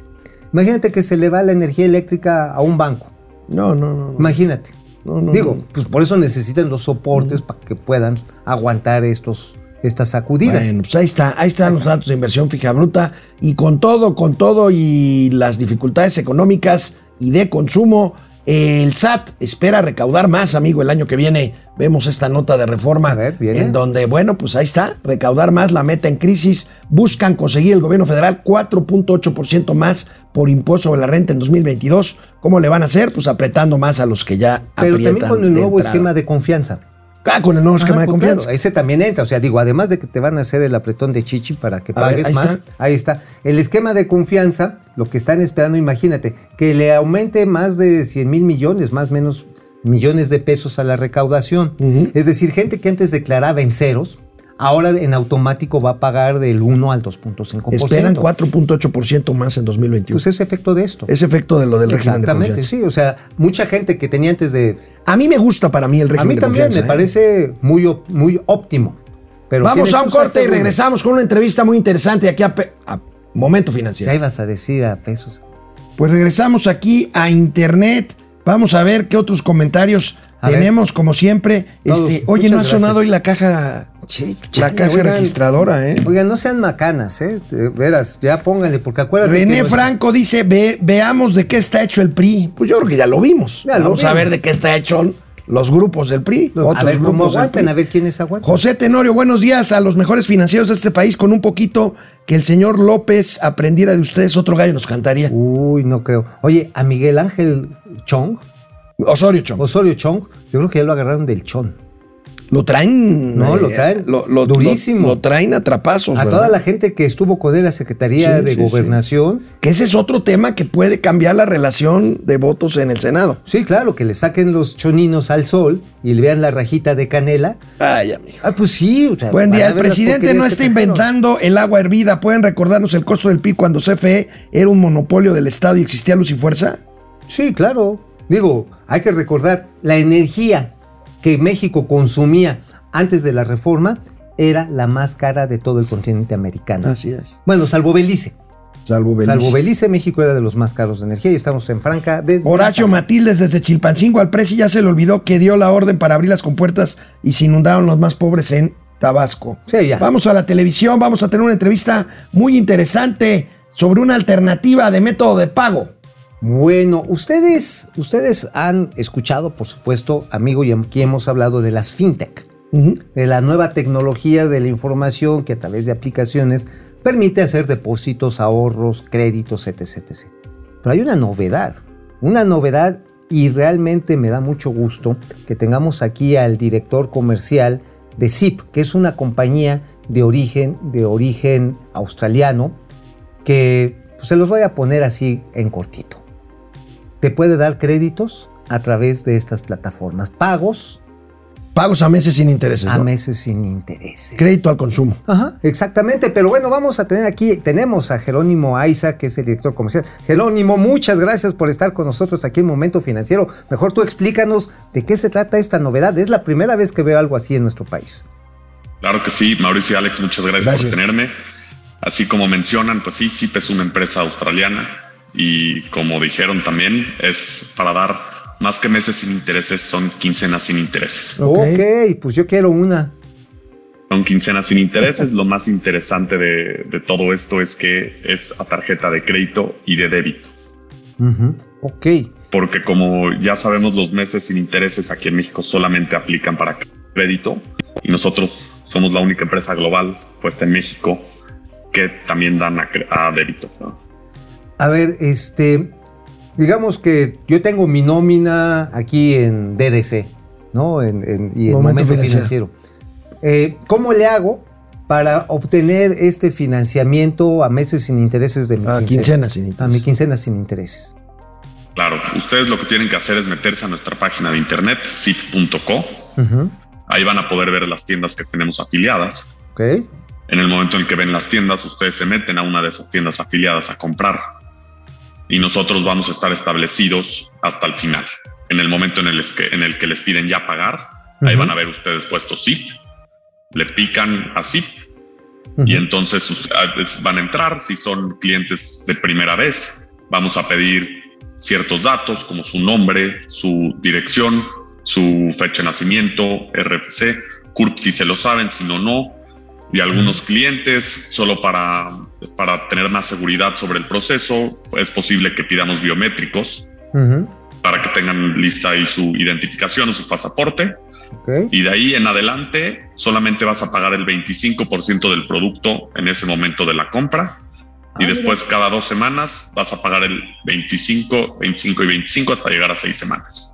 Imagínate que se le va la energía eléctrica a un banco. No, no, no. no. Imagínate. No, no, Digo, pues por eso necesitan los soportes para que puedan aguantar estos, estas sacudidas. Bueno, pues ahí está, ahí están los datos de inversión fija bruta y con todo, con todo y las dificultades económicas y de consumo, el SAT espera recaudar más, amigo, el año que viene. Vemos esta nota de reforma ver, en donde, bueno, pues ahí está, recaudar más, la meta en crisis, buscan conseguir el gobierno federal 4.8% más por impuesto sobre la renta en 2022. ¿Cómo le van a hacer? Pues apretando más a los que ya Pero también con el nuevo entrada. esquema de confianza. Ah, con el nuevo esquema de confianza. claro, ese también entra. O sea, digo, además de que te van a hacer el apretón de chichi para que A ver, pagues ahí más. está. Ahí está. El esquema de confianza, lo que están esperando, imagínate, que le aumente más de 100 mil millones, más o menos millones de pesos a la recaudación. Es decir, gente que antes declaraba en ceros, ahora en automático va a pagar del 1 al 2.5%. Esperan 4.8% más en 2021. Pues es efecto de esto. es efecto de lo del régimen de Exactamente, confianza. sí. O sea, mucha gente que tenía antes de A mí me gusta para mí el A régimen mí de también confianza. me ¿eh? parece muy, muy óptimo. Pero Vamos a un corte y regresamos con una entrevista muy interesante aquí a, a Momento Financiero. Ya ibas a decir a pesos. Pues regresamos aquí a Internet. Vamos a ver qué otros comentarios A ver. tenemos, como siempre. Todos. Este, oye, no ha sonado hoy la caja, la caja oigan, registradora, ¿eh? Oigan, no sean macanas, ¿eh? De veras, ya pónganle, porque acuérdate. René Franco dice, "Ve- veamos de qué está hecho el PRI. Pues yo creo que ya lo vimos. Ya lo Vamos a ver de qué está hecho los grupos del PRI. A otros ver cómo grupos del aguantan, a ver quiénes aguantan. José Tenorio, buenos días a los mejores financieros de este país. Con un poquito que el señor López aprendiera de ustedes, otro gallo nos cantaría. Uy, no creo. Oye, a Miguel Ángel Chong, Osorio Chong. Osorio Chong, yo creo que ya lo agarraron del Chon. Lo traen. No, lo eh, traen lo- lo- durísimo. Lo, lo traen a trapazos. A ¿verdad? toda la gente que estuvo con él en la Secretaría Sí, de sí, sí. Gobernación. Que ese es otro tema que puede cambiar la relación de votos en el Senado. Sí, claro, que le saquen los choninos al sol y le vean la rajita de canela. Ay, amigo. Ah, pues sí. o sea, Buen día. El presidente no está inventando el agua hervida. ¿Pueden recordarnos el costo del PIB cuando CFE era un monopolio del Estado y existía luz y fuerza? Sí, claro. Digo, hay que recordar, la energía que México consumía antes de la reforma era la más cara de todo el continente americano. Así es. Bueno, salvo Belice. Salvo Belice. Salvo Belice, México era de los más caros de energía y estamos en franca desde Horacio Matildes desde Chilpancingo al presi ya se le olvidó que dio la orden para abrir las compuertas y se inundaron los más pobres en Tabasco. Sí, ya. Vamos a la televisión, vamos a tener una entrevista muy interesante sobre una alternativa de método de pago. Bueno, ustedes, ustedes han escuchado, por supuesto, amigo, y aquí hemos hablado de las fintech, de la nueva tecnología de la información que a través de aplicaciones permite hacer depósitos, ahorros, créditos, etc, etc. Pero hay una novedad, una novedad y realmente me da mucho gusto que tengamos aquí al director comercial de Zip, que es una compañía de origen, de origen australiano, que pues, se los voy a poner así en cortito te puede dar créditos a través de estas plataformas. Pagos Pagos a meses sin intereses. a ¿no? meses sin intereses. Crédito al consumo. Ajá, exactamente. Pero bueno, vamos a tener aquí, tenemos a Jerónimo Aiza, que es el director comercial. Jerónimo, muchas gracias por estar con nosotros aquí en Momento Financiero. Mejor tú explícanos de qué se trata esta novedad. Es la primera vez que veo algo así en nuestro país. Claro que sí, Mauricio y Alex, muchas gracias, Gracias. por tenerme. Así como mencionan, pues sí, CIP es una empresa australiana y como dijeron también, es para dar más que meses sin intereses, son quincenas sin intereses. Ok, pues yo quiero una. Son quincenas sin intereses. Lo más interesante de, de todo esto es que es a tarjeta de crédito y de débito. Ujú, Ok. Porque como ya sabemos, los meses sin intereses aquí en México solamente aplican para crédito y nosotros somos la única empresa global puesta en México que también dan a, cre- a débito. ¿no? A ver, este, digamos que yo tengo mi nómina aquí en DDC, ¿no? En, en- y en Momento momento, financiero. financiero. Eh, ¿Cómo le hago para obtener este financiamiento a meses sin intereses de mi A quincena sin A mi intereses. quincena sin intereses. Claro, ustedes lo que tienen que hacer es meterse a nuestra página de internet, zip.co. Ahí van a poder ver las tiendas que tenemos afiliadas. Ok. En el momento en que ven las tiendas, ustedes se meten a una de esas tiendas afiliadas a comprar y nosotros vamos a estar establecidos hasta el final. En el momento en el que, en el que les piden ya pagar, ahí Ujú. van a ver ustedes puesto zip, le pican a zip ujú. y entonces us- ah, van a entrar. Si son clientes de primera vez, vamos a pedir ciertos datos como su nombre, su dirección, su fecha de nacimiento, RFC, CURP si se lo saben, si no, no. Y algunos clientes, solo para, para tener más seguridad sobre el proceso, es posible que pidamos biométricos Ujú, para que tengan lista ahí su identificación o su pasaporte. ok. Y de ahí en adelante solamente vas a pagar el 25% del producto en ese momento de la compra. Y Ah, después cada dos semanas vas a pagar el 25, 25 y 25 hasta llegar a seis semanas.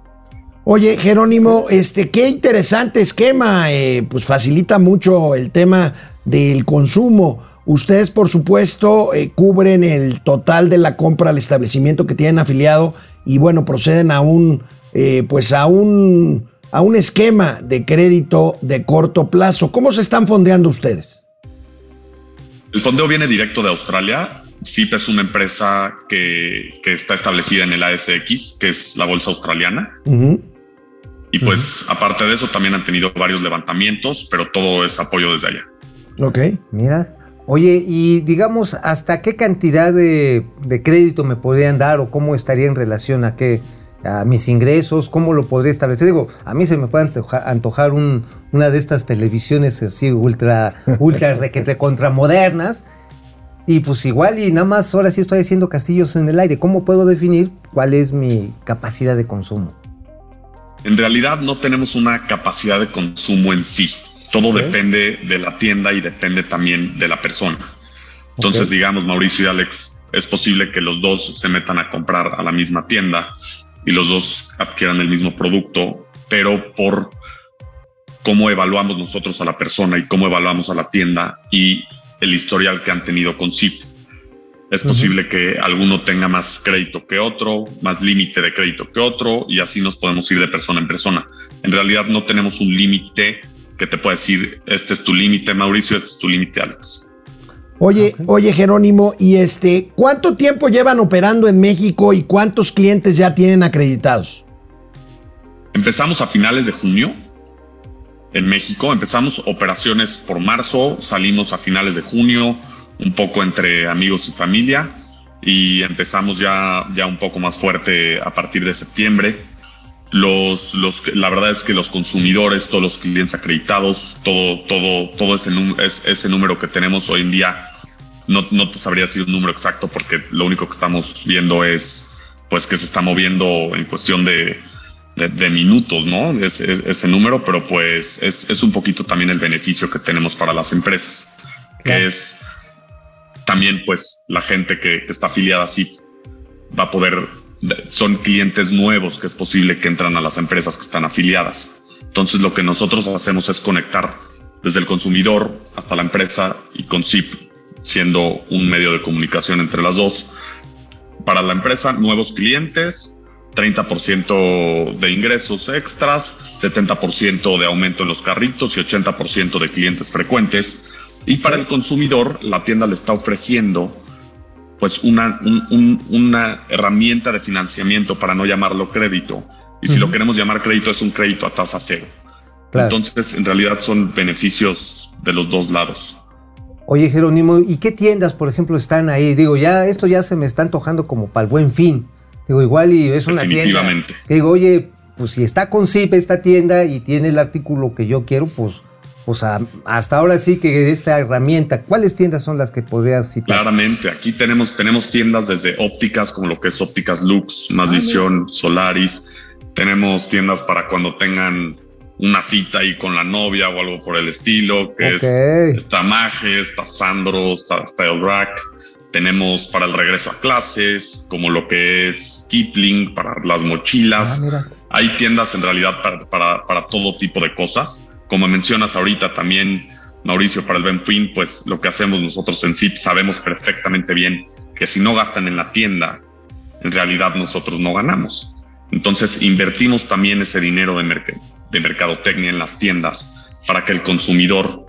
Oye, Jerónimo, este, qué interesante esquema, eh, pues facilita mucho el tema del consumo. Ustedes, por supuesto, eh, cubren el total de la compra al establecimiento que tienen afiliado y bueno, proceden a un, eh, pues a un, a un esquema de crédito de corto plazo. ¿Cómo se están fondeando ustedes? El fondeo viene directo de Australia. CIP es una empresa que, que está establecida en el ASX, que es la bolsa australiana. Y pues aparte de eso también han tenido varios levantamientos, pero todo es apoyo desde allá. Ok. Mira. Oye, y digamos, ¿hasta qué cantidad de, de crédito me podrían dar o cómo estaría en relación a qué? A mis ingresos, ¿cómo lo podría establecer? Digo, a mí se me puede antoja- antojar un- una de estas televisiones así ultra, ultra requete contra modernas. Y pues igual y nada más ahora sí estoy haciendo castillos en el aire. ¿Cómo puedo definir cuál es mi capacidad de consumo? En realidad no tenemos una capacidad de consumo en sí. Todo depende de la tienda y depende también de la persona. Entonces, digamos, Mauricio y Alex, es posible que los dos se metan a comprar a la misma tienda y los dos adquieran el mismo producto, pero por cómo evaluamos nosotros a la persona y cómo evaluamos a la tienda y el historial que han tenido con ZIP. Es posible que alguno tenga más crédito que otro, más límite de crédito que otro, y así nos podemos ir de persona en persona. En realidad no tenemos un límite que te pueda decir, este es tu límite, Mauricio, este es tu límite, Alex. Oye, oye, Jerónimo, y este, ¿cuánto tiempo llevan operando en México y cuántos clientes ya tienen acreditados? Empezamos a finales de junio en México, empezamos operaciones por marzo, salimos a finales de junio, un poco entre amigos y familia, y empezamos ya, ya un poco más fuerte a partir de septiembre. Los, los, la verdad es que los consumidores, todos los clientes acreditados, todo, todo, todo ese, es- ese número que tenemos hoy en día, no, no te sabría decir un número exacto porque lo único que estamos viendo es pues que se está moviendo en cuestión de, de, de minutos, ¿no? Es- es- ese número, pero pues es, es un poquito también el beneficio que tenemos para las empresas, que es también pues la gente que, que está afiliada así va a poder, de- son clientes nuevos que es posible que entran a las empresas que están afiliadas. Entonces lo que nosotros hacemos es conectar desde el consumidor hasta la empresa y con ZIP siendo un medio de comunicación entre las dos. Para la empresa, nuevos clientes, 30% de ingresos extras, 70% de aumento en los carritos y 80% de clientes frecuentes. Y para el consumidor, la tienda le está ofreciendo pues una, un- un- una herramienta de financiamiento para no llamarlo crédito. Y si lo queremos llamar crédito, es un crédito a tasa cero. Claro. Entonces, en realidad son beneficios de los dos lados. Oye, Jerónimo, ¿y qué tiendas, por ejemplo, están ahí? Digo, ya esto ya se me está antojando como para el buen fin. Digo, igual y es una tienda. Definitivamente. que digo, oye, pues si está con ZIP esta tienda y tiene el artículo que yo quiero, pues o sea, hasta ahora sí que esta herramienta, ¿cuáles tiendas son las que podrías citar? Claramente, aquí tenemos, tenemos tiendas desde ópticas, como lo que es ópticas Lux, Más Ah, Visión, Solaris. Tenemos tiendas para cuando tengan una cita ahí con la novia o algo por el estilo, que es está Maje, está Sandro, está Style Rack. Tenemos para el regreso a clases, como lo que es Kipling, para las mochilas. Ah, mira. Hay tiendas en realidad para, para, para todo tipo de cosas. Como mencionas ahorita también, Mauricio, para el Benfin, pues lo que hacemos nosotros en SIP sabemos perfectamente bien que si no gastan en la tienda, en realidad nosotros no ganamos. Entonces invertimos también ese dinero de, merc- de mercadotecnia en las tiendas para que el consumidor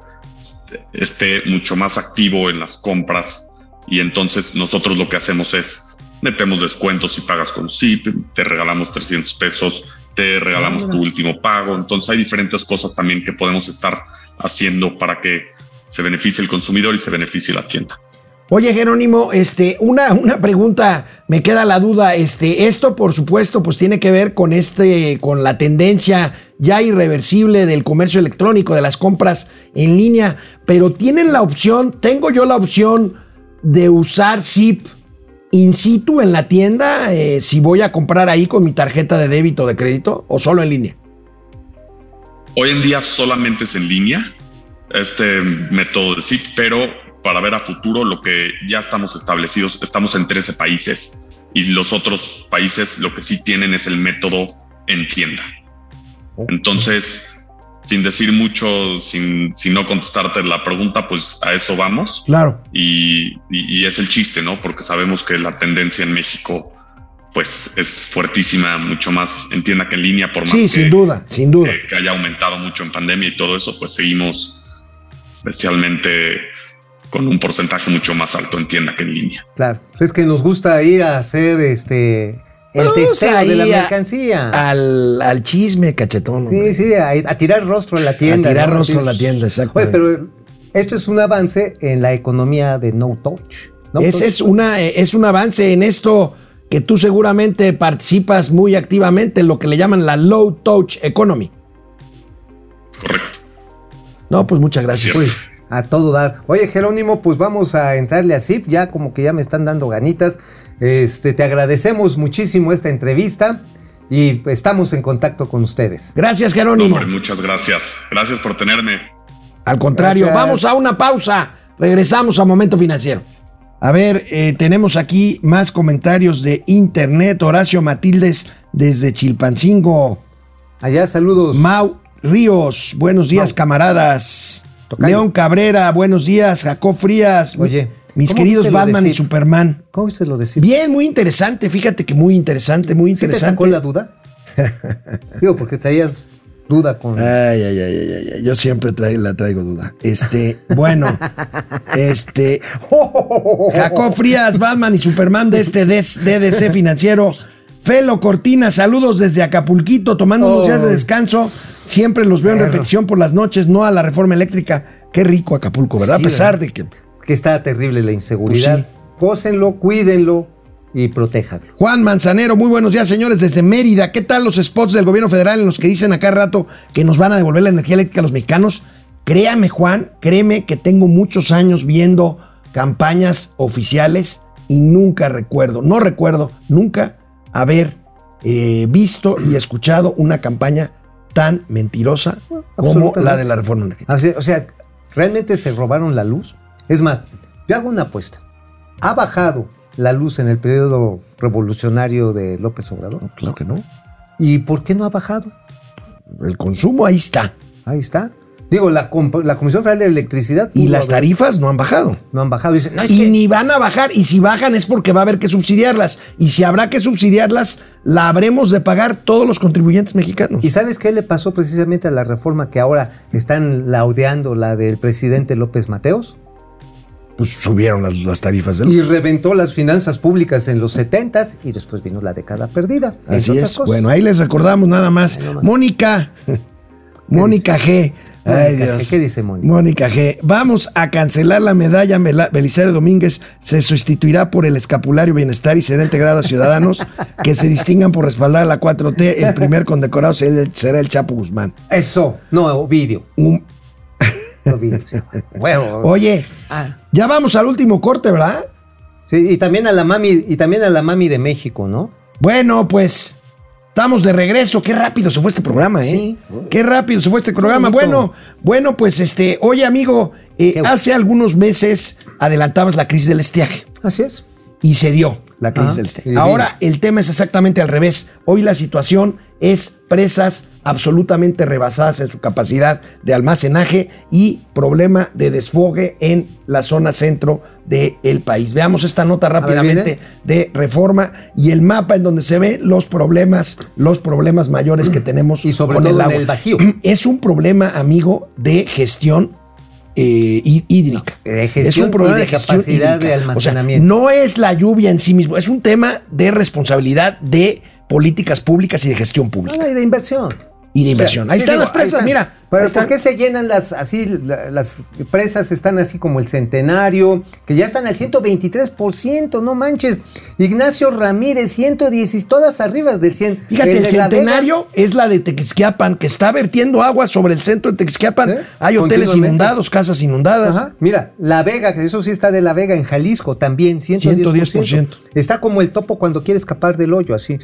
esté mucho más activo en las compras y entonces nosotros lo que hacemos es metemos descuentos si pagas con SIP, te regalamos 300 pesos, te regalamos tu último pago, entonces hay diferentes cosas también que podemos estar haciendo para que se beneficie el consumidor y se beneficie la tienda. Oye, Jerónimo, este, una, una pregunta, me queda la duda. Este, esto, por supuesto, pues tiene que ver con este, con la tendencia ya irreversible del comercio electrónico, de las compras en línea. Pero tienen la opción, tengo yo la opción de usar SIP in situ en la tienda, eh, si voy a comprar ahí con mi tarjeta de débito o de crédito, o solo en línea. Hoy en día solamente es en línea este método de SIP, pero para ver a futuro lo que ya estamos establecidos, estamos en 13 países y los otros países lo que sí tienen es el método en tienda. Entonces, sin decir mucho, sin, sin no contestarte la pregunta, pues a eso vamos. Claro. Y, y- y es el chiste, ¿no? Porque sabemos que la tendencia en México pues es fuertísima, mucho más en tienda que en línea, por más Sí, que, sin duda, sin duda. que- que haya aumentado mucho en pandemia y todo eso, pues seguimos especialmente con un porcentaje mucho más alto en tienda que en línea. Claro, es que nos gusta ir a hacer este el testeo de la mercancía. Al, al chisme, cachetón. Sí, sí, a, a tirar rostro en la tienda. A tirar ¿no? rostro en la tienda, Oye, exactamente. pero esto es un avance en la economía de no touch. No Ese touch. es, una, eh, es un avance en esto que tú seguramente participas muy activamente en lo que le llaman la low touch economy. Correcto. No, pues muchas gracias. Cierto. A todo dar. Oye, Jerónimo, pues vamos a entrarle a Zip, ya como que ya me están dando ganitas. Este, te agradecemos muchísimo esta entrevista y estamos en contacto con ustedes. Gracias, No, Jerónimo. hombre, muchas gracias. Gracias por tenerme. Al contrario, Gracias. vamos a una pausa. Regresamos a Momento Financiero. A ver, eh, tenemos aquí más comentarios de internet. Horacio Matildes desde Chilpancingo. Allá, saludos. Mau Ríos, buenos días, Mau. camaradas. Tocayo. León Cabrera, buenos días. Jacob Frías. Oye, mis ¿cómo queridos Batman y? Superman. ¿Cómo viste lo de Zip? Bien, muy interesante. Fíjate que muy interesante, muy ¿Sí te interesante. sacó la duda? Digo, porque traías duda con... Ay, ay, ay, ay, ay, Yo siempre traigo, la traigo duda. Este, bueno, este. Jacob Frías, Batman y Superman de este DDC financiero. Felo Cortina, saludos desde Acapulquito, tomando unos Oh. días de descanso. Siempre los veo en repetición por las noches, no a la reforma eléctrica. Qué rico Acapulco, ¿verdad? Sí, a pesar ¿verdad? de que. Que está terrible la inseguridad. Pues Gócenlo, cuídenlo y protéjanlo. Juan Manzanero, muy buenos días, señores, desde Mérida. ¿Qué tal los spots del gobierno federal en los que dicen acá rato que nos van a devolver la energía eléctrica a los mexicanos? Créame, Juan, créeme que tengo muchos años viendo campañas oficiales y nunca recuerdo, no recuerdo nunca haber eh, visto y escuchado una campaña tan mentirosa como la de la reforma energética. O sea, o sea, ¿realmente se robaron la luz? Es más, yo hago una apuesta. ¿Ha bajado la luz en el periodo revolucionario de López Obrador? Claro que no. ¿Y por qué no ha bajado? El consumo ahí está. Ahí está. Digo, la, Comisión Federal de Electricidad... Y las tarifas no han bajado. No han bajado. Dicen, no, es y que- ni van a bajar. Y si bajan es porque va a haber que subsidiarlas. Y si habrá que subsidiarlas, la habremos de pagar todos los contribuyentes mexicanos. ¿Y sabes qué le pasó precisamente a la reforma que ahora están laudeando, la del presidente López Mateos? Pues subieron las, las tarifas Y reventó las finanzas públicas en los 70s y después vino la década perdida. Así es. Bueno, ahí les recordamos nada más. Ahí. Mónica. Mónica G. Ay, Mónica G. Dios. ¿Qué dice Mónica? Mónica G. Vamos a cancelar la medalla Belisario Domínguez. Se sustituirá por el escapulario bienestar y será integrado a ciudadanos que se distingan por respaldar a la 4T. El primer condecorado será el- Chapo Guzmán. Eso, no, Ovidio. Un- vi, sí. Huevo. Oye, Ah. ya vamos al último corte, ¿verdad? Sí, y también a la mami, y también a la mami de México, ¿no? Bueno, pues estamos de regreso. Qué rápido se fue este programa, ¿eh? Sí. Qué rápido se fue este programa. Bueno, bueno, pues este, oye, amigo, eh, hace algunos meses adelantabas la crisis del estiaje Así es. y se dio la crisis Ajá. del estiaje. Ahora el tema es exactamente al revés. Hoy la situación es presas absolutamente rebasadas en su capacidad de almacenaje y problema de desfogue en la zona centro del país. Veamos esta nota ver, rápidamente de reforma y el mapa en donde se ven los problemas, los problemas mayores que tenemos Y sobre con todo el en agua. el Bajío. Es un problema, amigo, de gestión eh, hí- hídrica. de gestión es un problema de de, capacidad de hídrica. O sea, almacenamiento. no es la lluvia en sí mismo, es un tema de responsabilidad de políticas públicas y de gestión pública y de inversión. Y de inversión. O sea, ahí están digo, las presas, están. mira. Pero. ¿por qué se llenan las así la- las presas están así como el centenario, que ya están al 123%, no manches. Ignacio Ramírez 110 y todas arriba del 100. Fíjate, el Vega- centenario es la de Tequisquiapan, que está vertiendo agua sobre el centro de Tequisquiapan. ¿Eh? Hay hoteles inundados, casas inundadas. Ajá, Mira, La Vega, que eso sí está de La Vega en Jalisco también, 110%. 110%. Está como el topo cuando quiere escapar del hoyo, así.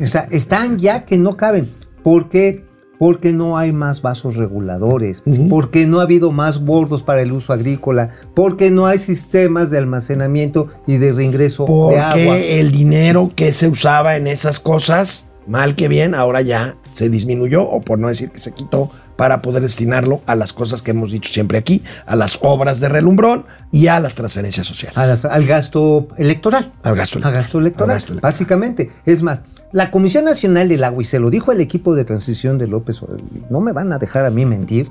O sea, están ya que no caben. ¿Por qué? Porque no hay más vasos reguladores, porque no ha habido más bordos para el uso agrícola, porque no hay sistemas de almacenamiento y de reingreso de agua. Porque el dinero que se usaba en esas cosas, mal que bien, ahora ya se disminuyó, o por no decir que se quitó, para poder destinarlo a las cosas que hemos dicho siempre aquí, a las obras de relumbrón y a las transferencias sociales. Las- al gasto electoral. Al gasto A gasto electoral, Al gasto electoral. básicamente. Es más, la Comisión Nacional del Agua, y se lo dijo el equipo de transición de López, Obrador, no me van a dejar a mí mentir,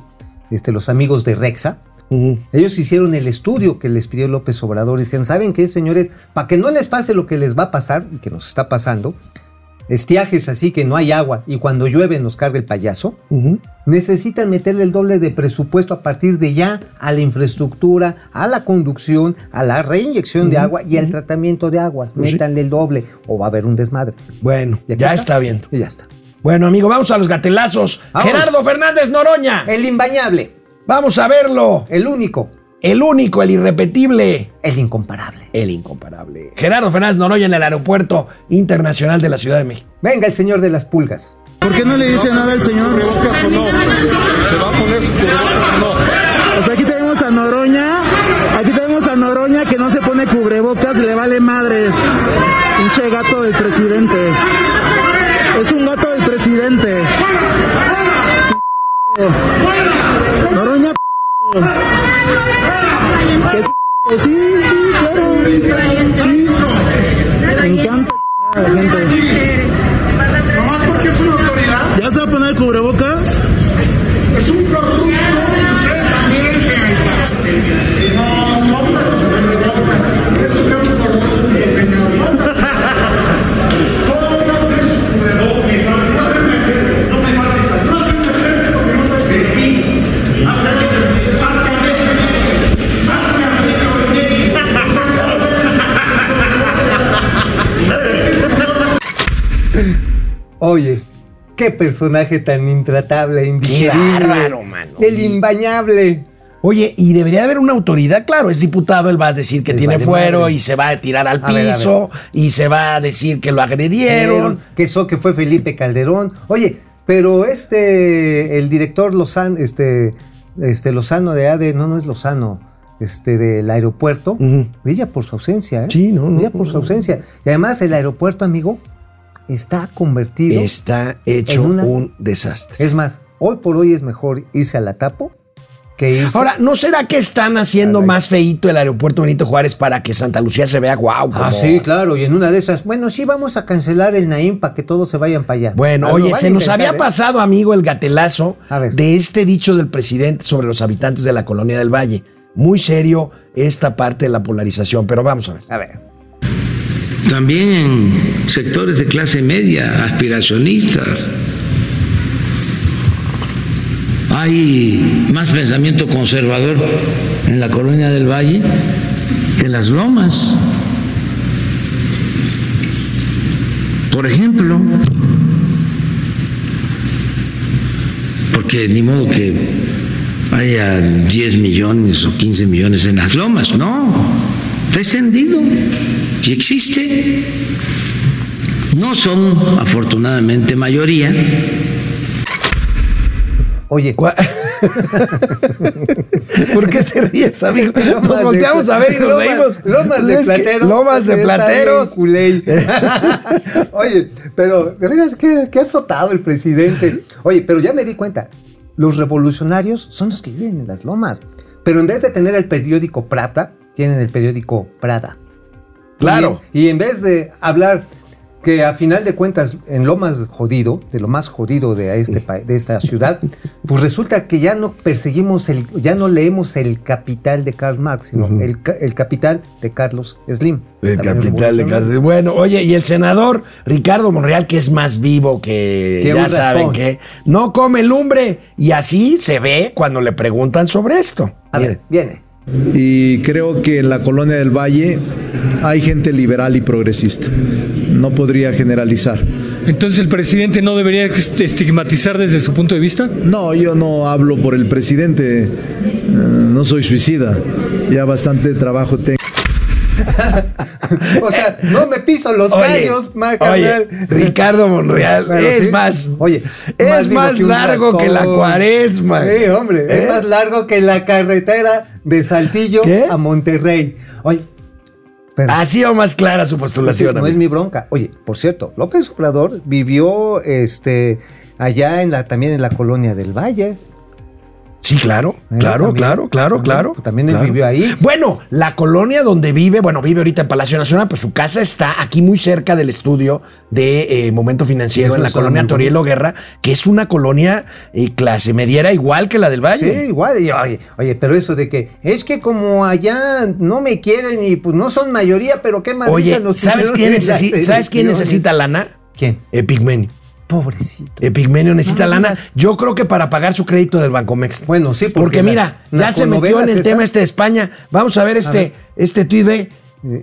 este, los amigos de Rexa, ellos hicieron el estudio que les pidió López Obrador y decían, ¿saben qué, señores? Para que no les pase lo que les va a pasar y que nos está pasando, estiajes así que no hay agua y cuando llueve nos carga el payaso, necesitan meterle el doble de presupuesto a partir de ya a la infraestructura, a la conducción, a la reinyección de agua y al tratamiento de aguas. Pues sí. Métanle el doble o va a haber un desmadre. Bueno, ¿Y aquí ya está viendo. Y ya está. Bueno, amigo, vamos a los gatelazos. Vamos. Gerardo Fernández Noroña. El imbañable, Vamos a verlo. el único, El único, el irrepetible, el incomparable. el incomparable. Gerardo Fernández Noroña en el Aeropuerto Internacional de la Ciudad de México. Venga el señor de las pulgas. ¿Por qué no le dice nada al señor? ¿Se va a poner su cubrebocas o no? O sea, aquí tenemos a Noroña, aquí tenemos a Noroña que no se pone cubrebocas, le vale madres. Pinche gato del presidente. Es un gato del presidente. Noroña. Que sí, sí, claro. Sí. Me encanta a la gente. Nomás porque es una autoridad. ¿Ya se va a poner cubrebocas? Es un corrupto. Ustedes también se. No, no ponga sus cubrebocas. Es usted un corrupto, señor. Póngase su cubrebocas. No se me acerque. No me mates. No se me acerque porque no me permitimos. Hasta que hasta que Oye, qué personaje tan intratable, indigerible. bárbaro, mano. El imbañable. Oye, y debería haber una autoridad, claro, es diputado, él va a decir que Les tiene vale fuero madre. y se va a tirar al A ver, a piso y se va a decir que lo agredieron. Que eso que fue Felipe Calderón. Oye, pero este, el director Lozano, este, este Lozano de ADE, no, no es Lozano, este, del aeropuerto, Ujú. brilla por su ausencia, ¿eh? Sí, no, no, Brilla por no, su ausencia. Y además el aeropuerto, amigo, está convertido. Está hecho En una- un desastre. Es más, hoy por hoy es mejor irse a la tapo que irse. Ahora, ¿no será que están haciendo más feíto el aeropuerto Benito Juárez para que Santa Lucía se vea guau? Ah, como- sí, claro, y en una de esas, bueno, sí, vamos a cancelar el Naim para que todos se vayan para allá. Bueno, Ah, oye, a se nos intentar, había ¿eh? pasado, amigo, el gatelazo de este dicho del presidente sobre los habitantes de la colonia del Valle. Muy serio esta parte de la polarización, pero vamos a ver. A ver. También en sectores de clase media, aspiracionistas. Hay más pensamiento conservador en la colonia del Valle que en las lomas. Por ejemplo, porque ni modo que haya 10 millones o 15 millones en las lomas. No, está extendido y existe. No son afortunadamente mayoría. Oye, ¿Por qué te ríes, amigo? Lomas Nos de- volteamos a ver y nos Lomas-. Lomas de plateros. Lomas de plateros. Oye, pero de veras que, que azotado el presidente. Oye, pero ya me di cuenta. Los revolucionarios son los que viven en las lomas. Pero en vez de tener el periódico Prata, tienen el periódico Prada. Claro. Y, y en vez de hablar que a final de cuentas, en lo más jodido, de lo más jodido de, este, de esta ciudad, pues resulta que ya no perseguimos, el, ya no leemos el capital de Karl Marx, sino el, el capital de Carlos Slim. El capital de revolucionario. casa. Bueno, oye, y el senador Ricardo Monreal, que es más vivo que, Que ya saben que no come lumbre. Y así se ve cuando le preguntan sobre esto. A ver, viene. Y creo que en la colonia del Valle hay gente liberal y progresista. No podría generalizar. Entonces, ¿el presidente no debería estigmatizar desde su punto de vista? No, yo no hablo por el presidente. eh, No soy suicida. Ya bastante trabajo tengo. O sea, no me piso los Oye, callos. Ricardo Monreal Bueno, es sí. más, Oye, es más que largo que la cuaresma. Sí, hombre, ¿Eh? es más largo que la carretera de Saltillo ¿Qué? a Monterrey. Oye, pero- Ha sido más clara su postulación. no es mi bronca. Oye, por cierto, López Obrador vivió este allá en la también en la colonia del Valle. Sí, claro, claro, también, claro, claro, claro. también él claro. vivió ahí. Bueno, la colonia donde vive, bueno, vive ahorita en Palacio Nacional, pues su casa está aquí muy cerca del estudio de eh, Momento Financiero, en la colonia Torielo Guerra, que es una colonia eh, clase mediera igual que la del Valle. Sí, igual. y, oye, oye, pero eso de que es que como allá no me quieren y pues no son mayoría, pero qué madriza Oye, ¿sabes quién, necesita, ¿sabes quién necesita lana? ¿Quién? Epigmenio. Pobrecito. Epigmenio necesita No lana. Yo creo que para pagar su crédito del Bancomex. Bueno, sí, porque, Porque, mira, ya se metió en el tema este de España. Vamos a ver este, ver. este tuit.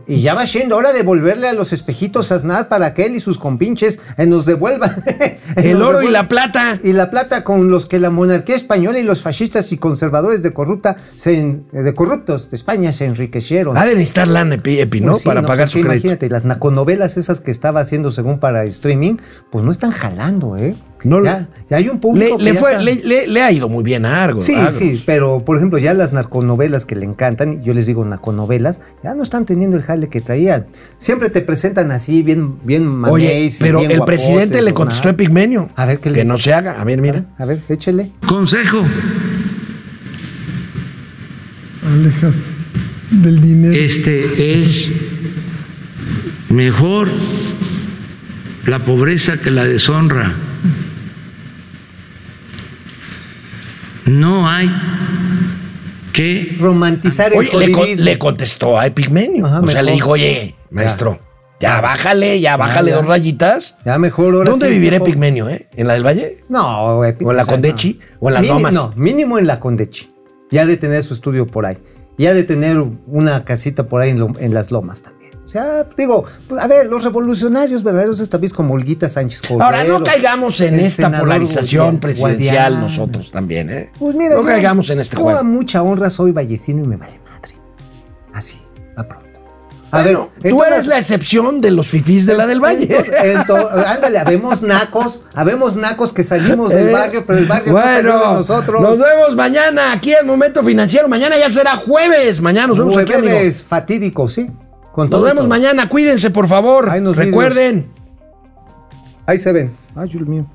Y ya va siendo hora de volverle a los espejitos a Aznar para que él y sus compinches eh, nos devuelvan El oro y la plata. Y la plata con los que la monarquía española y los fascistas y conservadores de corrupta se en- eh, de corruptos de España se enriquecieron. Ha de necesitar lana, Epi, Epi, ¿no? Pues sí, para no, pagar pues su crédito. Imagínate, las naconovelas esas que estaba haciendo según para streaming, pues no están jalando, ¿eh? No, ya, ya hay un Le, público que le ya fue, está- le, le- le ha ido muy bien a Argos. Sí, Argos. sí, pero por ejemplo, ya las narconovelas que le encantan, yo les digo narconovelas, ya no están teniendo el jale que traían. Siempre te presentan así, bien, bien Oye, pero bien el presidente le contestó a Epigmenio. A ver qué le Que no se haga. A ver, mira. A ver, échele. Consejo. Aleja del dinero. Este es mejor la pobreza que la deshonra. No hay que Romantizar el Oye, le, le contestó a Epigmenio. Ajá, o sea, le dijo, oye, maestro, ya, bájale, ya bájale ya. dos rayitas. Ya mejor ahora ¿Dónde sí, vivirá Epigmenio, eh? ¿En la del Valle? No, Epi- ¿O en la Condechi? ¿O en las Lomas? No, mínimo en la Condechi. Ya de tener su estudio por ahí. Ya de tener una casita por ahí en, lo- en las lomas también. O sea, digo, pues, a ver, los revolucionarios verdaderos esta vez como Olguita Sánchez Cordero. Ahora, no caigamos en esta polarización presidencial nosotros también, ¿eh? Pues mira, no yo- caigamos en este yo juego. a mucha honra soy vallecino y me vale madre. Así, a pronto. A Bueno, ver, tú entonces- eres la excepción de los fifís de la del Valle. Ento- ándale, habemos nacos, habemos nacos que salimos del Eh, barrio, pero el barrio no salió de bueno, nosotros. nos vemos mañana aquí en Momento Financiero. Mañana ya será jueves. Mañana nos vemos aquí, amigo. Jueves fatídico, sí. Con Nos vemos mañana. Cuídense, por favor. Recuerden. Ahí se ven. Ay, Dios mío.